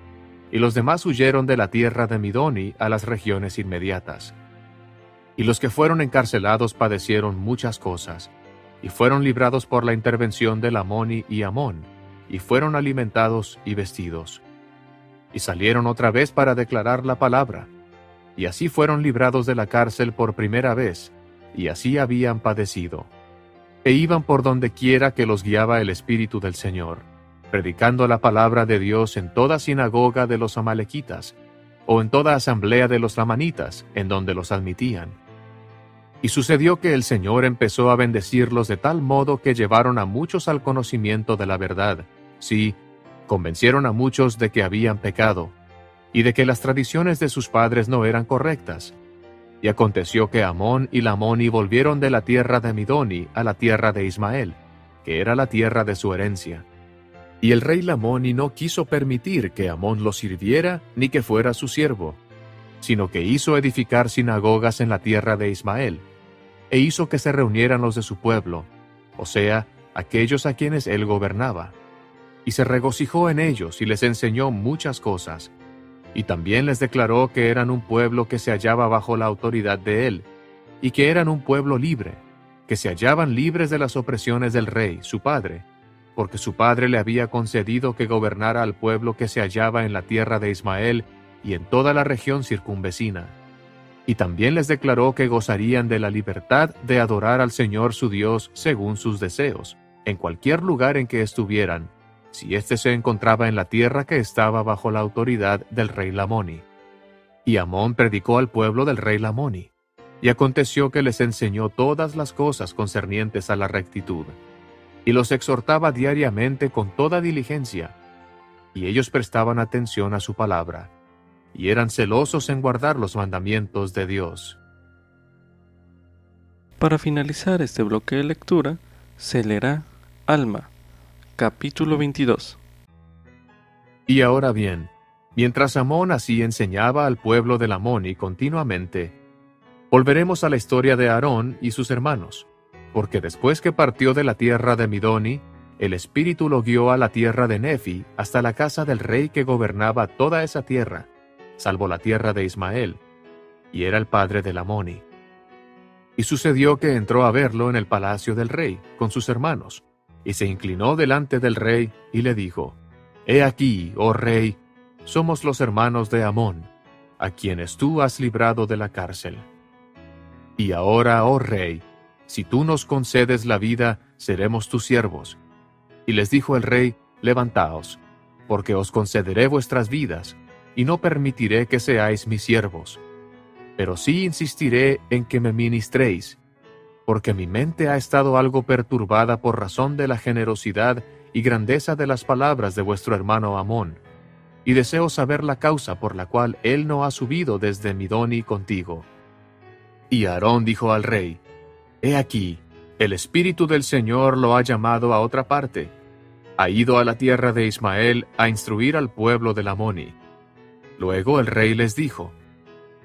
y los demás huyeron de la tierra de Midoni a las regiones inmediatas. Y los que fueron encarcelados padecieron muchas cosas, y fueron librados por la intervención de Lamoni y Amón, y fueron alimentados y vestidos. Y salieron otra vez para declarar la palabra, y así fueron librados de la cárcel por primera vez, y así habían padecido. E iban por donde quiera que los guiaba el Espíritu del Señor predicando la palabra de Dios en toda sinagoga de los amalequitas, o en toda asamblea de los lamanitas, en donde los admitían. Y sucedió que el Señor empezó a bendecirlos de tal modo que llevaron a muchos al conocimiento de la verdad, sí, convencieron a muchos de que habían pecado, y de que las tradiciones de sus padres no eran correctas. Y aconteció que Amón y Lamoni volvieron de la tierra de Midoni a la tierra de Ismael, que era la tierra de su herencia. Y el rey Lamoni no quiso permitir que Amón lo sirviera ni que fuera su siervo, sino que hizo edificar sinagogas en la tierra de Ismael, e hizo que se reunieran los de su pueblo, o sea, aquellos a quienes él gobernaba. Y se regocijó en ellos y les enseñó muchas cosas, y también les declaró que eran un pueblo que se hallaba bajo la autoridad de él, y que eran un pueblo libre, que se hallaban libres de las opresiones del rey, su padre, porque su padre le había concedido que gobernara al pueblo que se hallaba en la tierra de Ismael y en toda la región circunvecina. Y también les declaró que gozarían de la libertad de adorar al Señor su Dios según sus deseos, en cualquier lugar en que estuvieran, si éste se encontraba en la tierra que estaba bajo la autoridad del rey Lamoni. Y Amón predicó al pueblo del rey Lamoni. Y aconteció que les enseñó todas las cosas concernientes a la rectitud y los exhortaba diariamente con toda diligencia, y ellos prestaban atención a su palabra, y eran celosos en guardar los mandamientos de Dios. Para finalizar este bloque de lectura, se leerá Alma, Capítulo 22 Y ahora bien, mientras Amón así enseñaba al pueblo del Amoni continuamente, volveremos a la historia de Aarón y sus hermanos, porque después que partió de la tierra de Midoni, el Espíritu lo guió a la tierra de Nefi hasta la casa del rey que gobernaba toda esa tierra, salvo la tierra de Ismael, y era el padre del Amoni. Y sucedió que entró a verlo en el palacio del rey, con sus hermanos, y se inclinó delante del rey y le dijo, He aquí, oh rey, somos los hermanos de Amón, a quienes tú has librado de la cárcel. Y ahora, oh rey, si tú nos concedes la vida, seremos tus siervos. Y les dijo el rey, Levantaos, porque os concederé vuestras vidas, y no permitiré que seáis mis siervos. Pero sí insistiré en que me ministréis, porque mi mente ha estado algo perturbada por razón de la generosidad y grandeza de las palabras de vuestro hermano Amón, y deseo saber la causa por la cual él no ha subido desde Midoni contigo. Y Aarón dijo al rey, He aquí, el Espíritu del Señor lo ha llamado a otra parte. Ha ido a la tierra de Ismael a instruir al pueblo del Amoni. Luego el rey les dijo,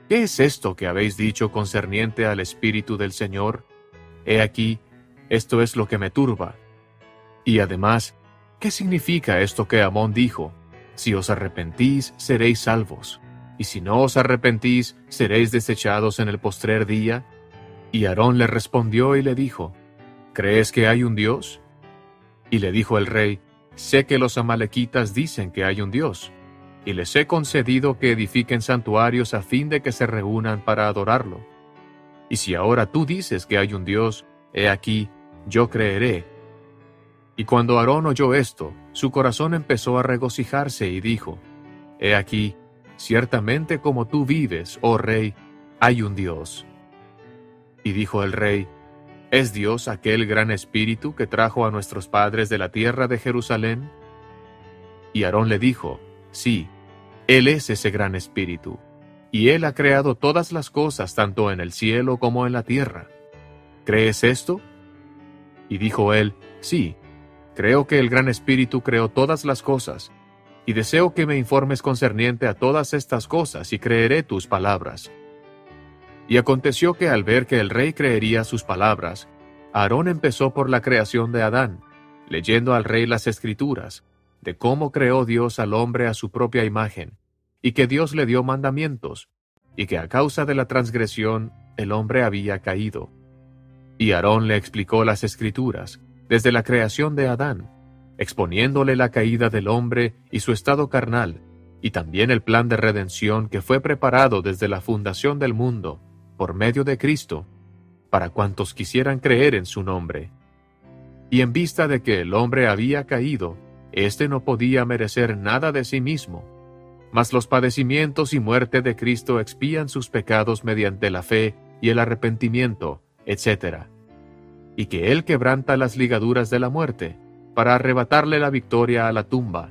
¿Qué es esto que habéis dicho concerniente al Espíritu del Señor? He aquí, esto es lo que me turba. Y además, ¿qué significa esto que Amón dijo? Si os arrepentís, seréis salvos, y si no os arrepentís, seréis desechados en el postrer día. Y Aarón le respondió y le dijo, ¿Crees que hay un Dios? Y le dijo el rey, Sé que los amalequitas dicen que hay un Dios, y les he concedido que edifiquen santuarios a fin de que se reúnan para adorarlo. Y si ahora tú dices que hay un Dios, he aquí, yo creeré. Y cuando Aarón oyó esto, su corazón empezó a regocijarse y dijo, He aquí, ciertamente como tú vives, oh rey, hay un Dios. Y dijo el rey, ¿Es Dios aquel gran espíritu que trajo a nuestros padres de la tierra de Jerusalén? Y Aarón le dijo, Sí, Él es ese gran espíritu y Él ha creado todas las cosas tanto en el cielo como en la tierra. ¿Crees esto? Y dijo él, Sí, creo que el Gran Espíritu creó todas las cosas, y deseo que me informes concerniente a todas estas cosas, y creeré tus palabras. Y aconteció que al ver que el rey creería sus palabras, Aarón empezó por la creación de Adán, leyendo al rey las escrituras, de cómo creó Dios al hombre a su propia imagen, y que Dios le dio mandamientos, y que a causa de la transgresión el hombre había caído. Y Aarón le explicó las escrituras, desde la creación de Adán, exponiéndole la caída del hombre y su estado carnal, y también el plan de redención que fue preparado desde la fundación del mundo, por medio de Cristo, para cuantos quisieran creer en su nombre. Y en vista de que el hombre había caído, éste no podía merecer nada de sí mismo, mas los padecimientos y muerte de Cristo expían sus pecados mediante la fe y el arrepentimiento, etc. Y que Él quebranta las ligaduras de la muerte, para arrebatarle la victoria a la tumba,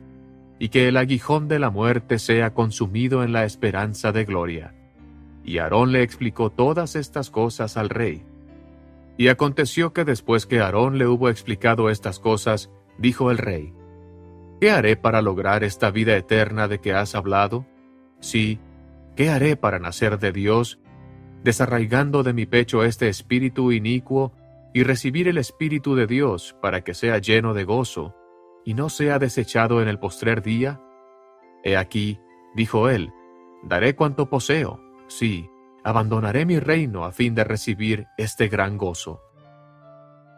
y que el aguijón de la muerte sea consumido en la esperanza de gloria. Y Aarón le explicó todas estas cosas al rey. Y aconteció que después que Aarón le hubo explicado estas cosas, dijo el rey, ¿Qué haré para lograr esta vida eterna de que has hablado? Sí, ¿qué haré para nacer de Dios, desarraigando de mi pecho este espíritu inicuo y recibir el espíritu de Dios para que sea lleno de gozo y no sea desechado en el postrer día? He aquí, dijo él, daré cuanto poseo, sí, abandonaré mi reino a fin de recibir este gran gozo.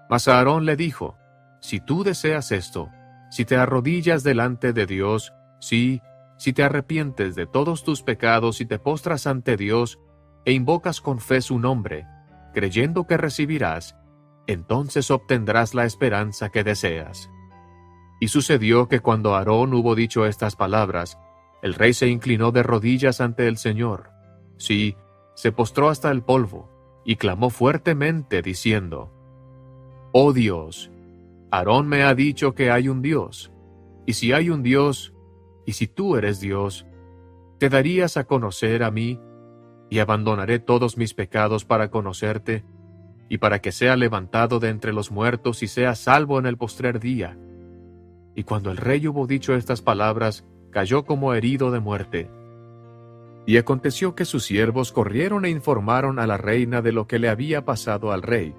Mas Aarón le dijo, Si tú deseas esto, si te arrodillas delante de Dios, sí, si te arrepientes de todos tus pecados y te postras ante Dios e invocas con fe su nombre, creyendo que recibirás, entonces obtendrás la esperanza que deseas. Y sucedió que cuando Aarón hubo dicho estas palabras, el rey se inclinó de rodillas ante el Señor. Sí, se postró hasta el polvo, y clamó fuertemente, diciendo, Oh Dios, Aarón me ha dicho que hay un Dios. Y si hay un Dios, y si tú eres Dios, te darías a conocer a mí, y abandonaré todos mis pecados para conocerte, y para que sea levantado de entre los muertos y sea salvo en el postrer día. Y cuando el rey hubo dicho estas palabras, cayó como herido de muerte. Y aconteció que sus siervos corrieron e informaron a la reina de lo que le había pasado al rey.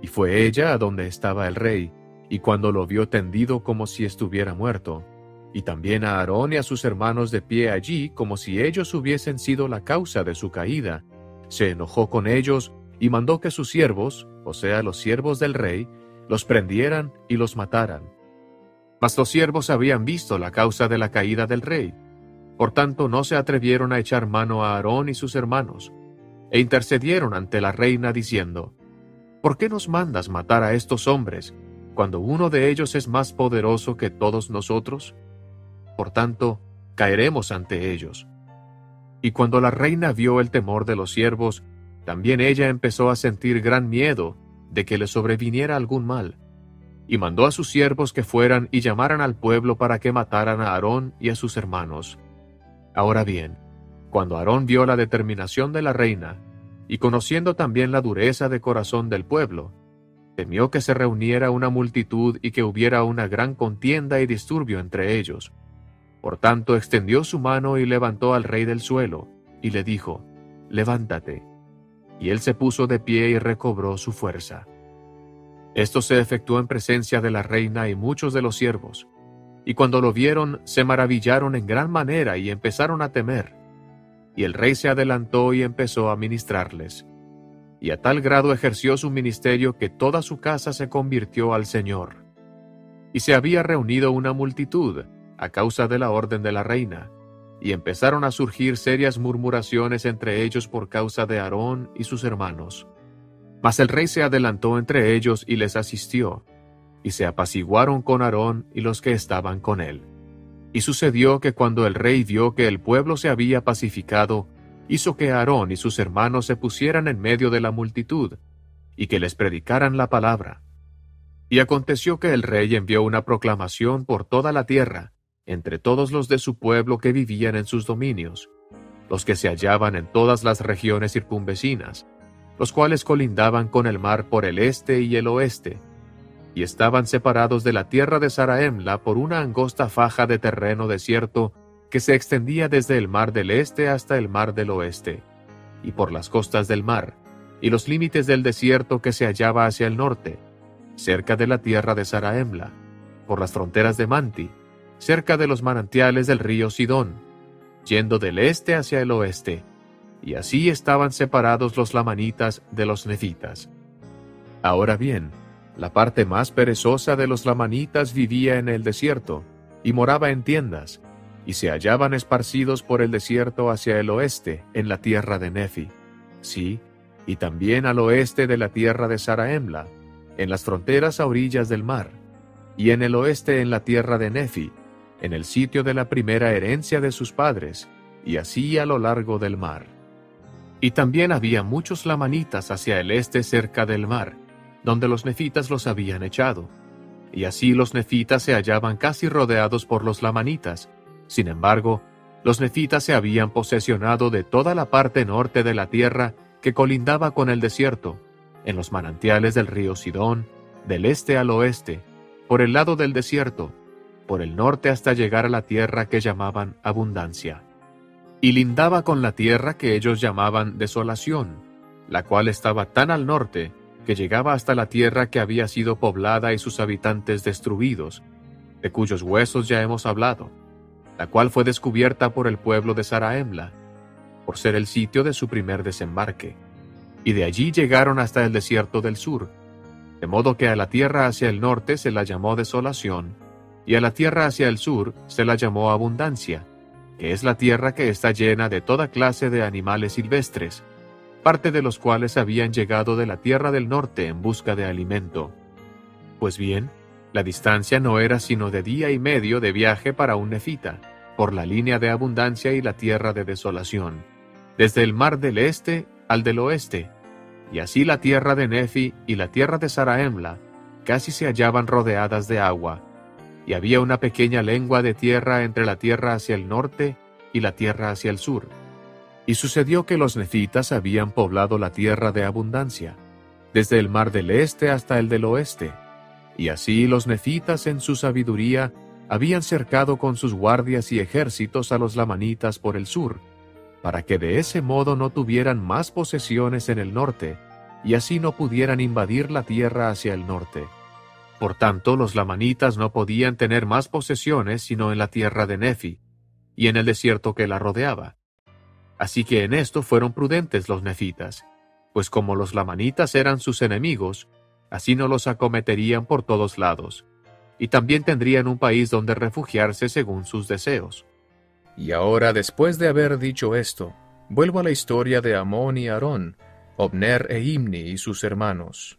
Y fue ella a donde estaba el rey, y cuando lo vio tendido como si estuviera muerto, y también a Aarón y a sus hermanos de pie allí como si ellos hubiesen sido la causa de su caída, se enojó con ellos y mandó que sus siervos, o sea los siervos del rey, los prendieran y los mataran. Mas los siervos habían visto la causa de la caída del rey, por tanto no se atrevieron a echar mano a Aarón y sus hermanos, e intercedieron ante la reina diciendo, ¿Por qué nos mandas matar a estos hombres, cuando uno de ellos es más poderoso que todos nosotros? Por tanto, caeremos ante ellos. Y cuando la reina vio el temor de los siervos, también ella empezó a sentir gran miedo de que le sobreviniera algún mal, y mandó a sus siervos que fueran y llamaran al pueblo para que mataran a Aarón y a sus hermanos. Ahora bien, cuando Aarón vio la determinación de la reina, y conociendo también la dureza de corazón del pueblo, temió que se reuniera una multitud y que hubiera una gran contienda y disturbio entre ellos. Por tanto extendió su mano y levantó al rey del suelo, y le dijo, Levántate. Y él se puso de pie y recobró su fuerza. Esto se efectuó en presencia de la reina y muchos de los siervos, y cuando lo vieron se maravillaron en gran manera y empezaron a temer. Y el rey se adelantó y empezó a ministrarles. Y a tal grado ejerció su ministerio que toda su casa se convirtió al Señor. Y se había reunido una multitud, a causa de la orden de la reina, y empezaron a surgir serias murmuraciones entre ellos por causa de Aarón y sus hermanos. Mas el rey se adelantó entre ellos y les asistió, y se apaciguaron con Aarón y los que estaban con él. Y sucedió que cuando el rey vio que el pueblo se había pacificado, hizo que Aarón y sus hermanos se pusieran en medio de la multitud, y que les predicaran la palabra. Y aconteció que el rey envió una proclamación por toda la tierra, entre todos los de su pueblo que vivían en sus dominios, los que se hallaban en todas las regiones circunvecinas, los cuales colindaban con el mar por el este y el oeste, y estaban separados de la tierra de Saraemla por una angosta faja de terreno desierto que se extendía desde el mar del este hasta el mar del oeste, y por las costas del mar, y los límites del desierto que se hallaba hacia el norte, cerca de la tierra de Saraemla, por las fronteras de Manti, cerca de los manantiales del río Sidón, yendo del este hacia el oeste, y así estaban separados los lamanitas de los nefitas. Ahora bien, la parte más perezosa de los lamanitas vivía en el desierto, y moraba en tiendas, y se hallaban esparcidos por el desierto hacia el oeste, en la tierra de Nefi. Sí, y también al oeste de la tierra de Saraemla, en las fronteras a orillas del mar, y en el oeste en la tierra de Nefi, en el sitio de la primera herencia de sus padres, y así a lo largo del mar. Y también había muchos lamanitas hacia el este cerca del mar, donde los nefitas los habían echado. Y así los nefitas se hallaban casi rodeados por los lamanitas. Sin embargo, los nefitas se habían posesionado de toda la parte norte de la tierra que colindaba con el desierto, en los manantiales del río Sidón, del este al oeste, por el lado del desierto, por el norte hasta llegar a la tierra que llamaban abundancia. Y lindaba con la tierra que ellos llamaban desolación, la cual estaba tan al norte que llegaba hasta la tierra que había sido poblada y sus habitantes destruidos, de cuyos huesos ya hemos hablado, la cual fue descubierta por el pueblo de Saraemla, por ser el sitio de su primer desembarque. Y de allí llegaron hasta el desierto del sur, de modo que a la tierra hacia el norte se la llamó desolación, y a la tierra hacia el sur se la llamó abundancia, que es la tierra que está llena de toda clase de animales silvestres, parte de los cuales habían llegado de la tierra del norte en busca de alimento. Pues bien, la distancia no era sino de día y medio de viaje para un nefita, por la línea de abundancia y la tierra de desolación, desde el mar del este al del oeste, y así la tierra de Nefi y la tierra de Saraemla casi se hallaban rodeadas de agua, y había una pequeña lengua de tierra entre la tierra hacia el norte y la tierra hacia el sur. Y sucedió que los nefitas habían poblado la tierra de abundancia, desde el mar del este hasta el del oeste, Y así los nefitas en su sabiduría habían cercado con sus guardias y ejércitos a los lamanitas por el sur, para que de ese modo no tuvieran más posesiones en el norte, y así no pudieran invadir la tierra hacia el norte. Por tanto, los lamanitas no podían tener más posesiones sino en la tierra de Nefi, y en el desierto que la rodeaba. Así que en esto fueron prudentes los nefitas, pues como los lamanitas eran sus enemigos, así no los acometerían por todos lados, y también tendrían un país donde refugiarse según sus deseos. Y ahora, después de haber dicho esto, vuelvo a la historia de Amón y Aarón, Obner e Imni y sus hermanos.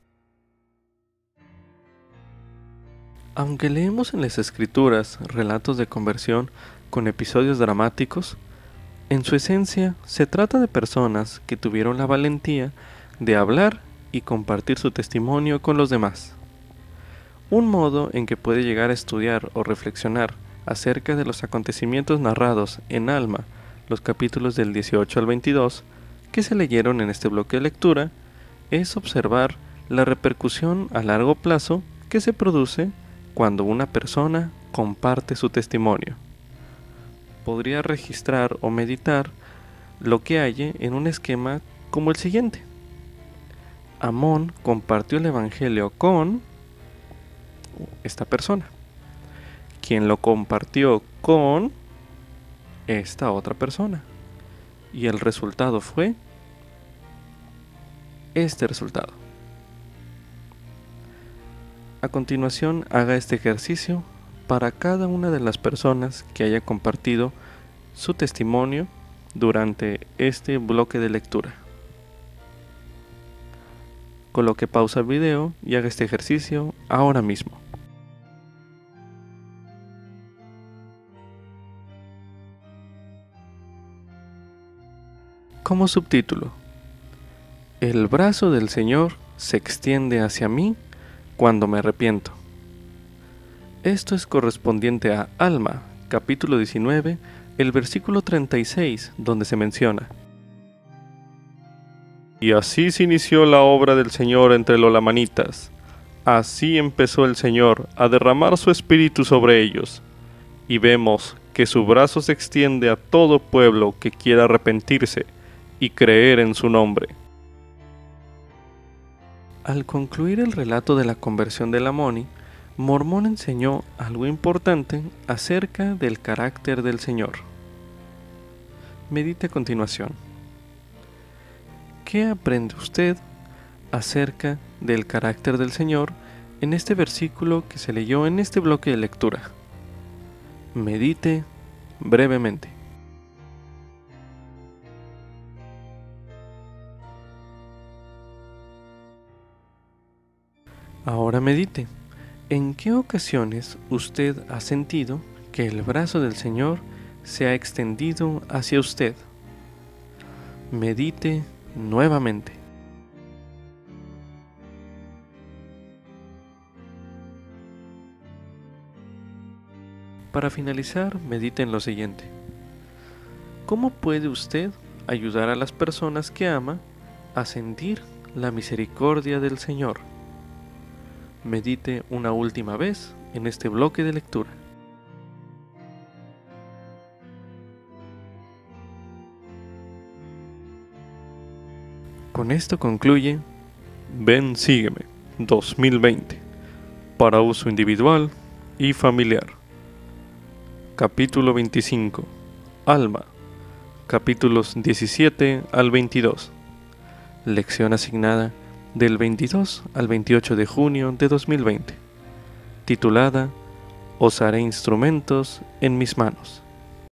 Aunque leemos en las escrituras relatos de conversión con episodios dramáticos, en su esencia se trata de personas que tuvieron la valentía de hablar y compartir su testimonio con los demás. Un modo en que puede llegar a estudiar o reflexionar acerca de los acontecimientos narrados en Alma, los capítulos del 18 al 22, que se leyeron en este bloque de lectura, es observar la repercusión a largo plazo que se produce cuando una persona comparte su testimonio. Podría registrar o meditar lo que hay en un esquema como el siguiente. Amón compartió el Evangelio con esta persona, quien lo compartió con esta otra persona. Y el resultado fue este resultado. A continuación haga este ejercicio para cada una de las personas que haya compartido su testimonio durante este bloque de lectura. Coloque pausa al video y haga este ejercicio ahora mismo. Como subtítulo, El brazo del Señor se extiende hacia mí cuando me arrepiento. Esto es correspondiente a Alma, capítulo 19, el versículo 36, donde se menciona. Y así se inició la obra del Señor entre los lamanitas. Así empezó el Señor a derramar su espíritu sobre ellos. Y vemos que su brazo se extiende a todo pueblo que quiera arrepentirse y creer en su nombre. Al concluir el relato de la conversión de Lamoni, Mormón enseñó algo importante acerca del carácter del Señor. Medite a continuación. ¿Qué aprende usted acerca del carácter del Señor en este versículo que se leyó en este bloque de lectura? Medite brevemente. Ahora medite. ¿En qué ocasiones usted ha sentido que el brazo del Señor se ha extendido hacia usted? Medite nuevamente. Para finalizar, medite en lo siguiente. ¿Cómo puede usted ayudar a las personas que ama a sentir la misericordia del Señor? medite una última vez en este bloque de lectura. Con esto concluye Ven Sígueme 2020 para uso individual y familiar. Capítulo 25 Alma capítulos 17 al 22. Lección asignada del 22 al 28 de junio de 2020, titulada Os haré instrumentos en mis manos.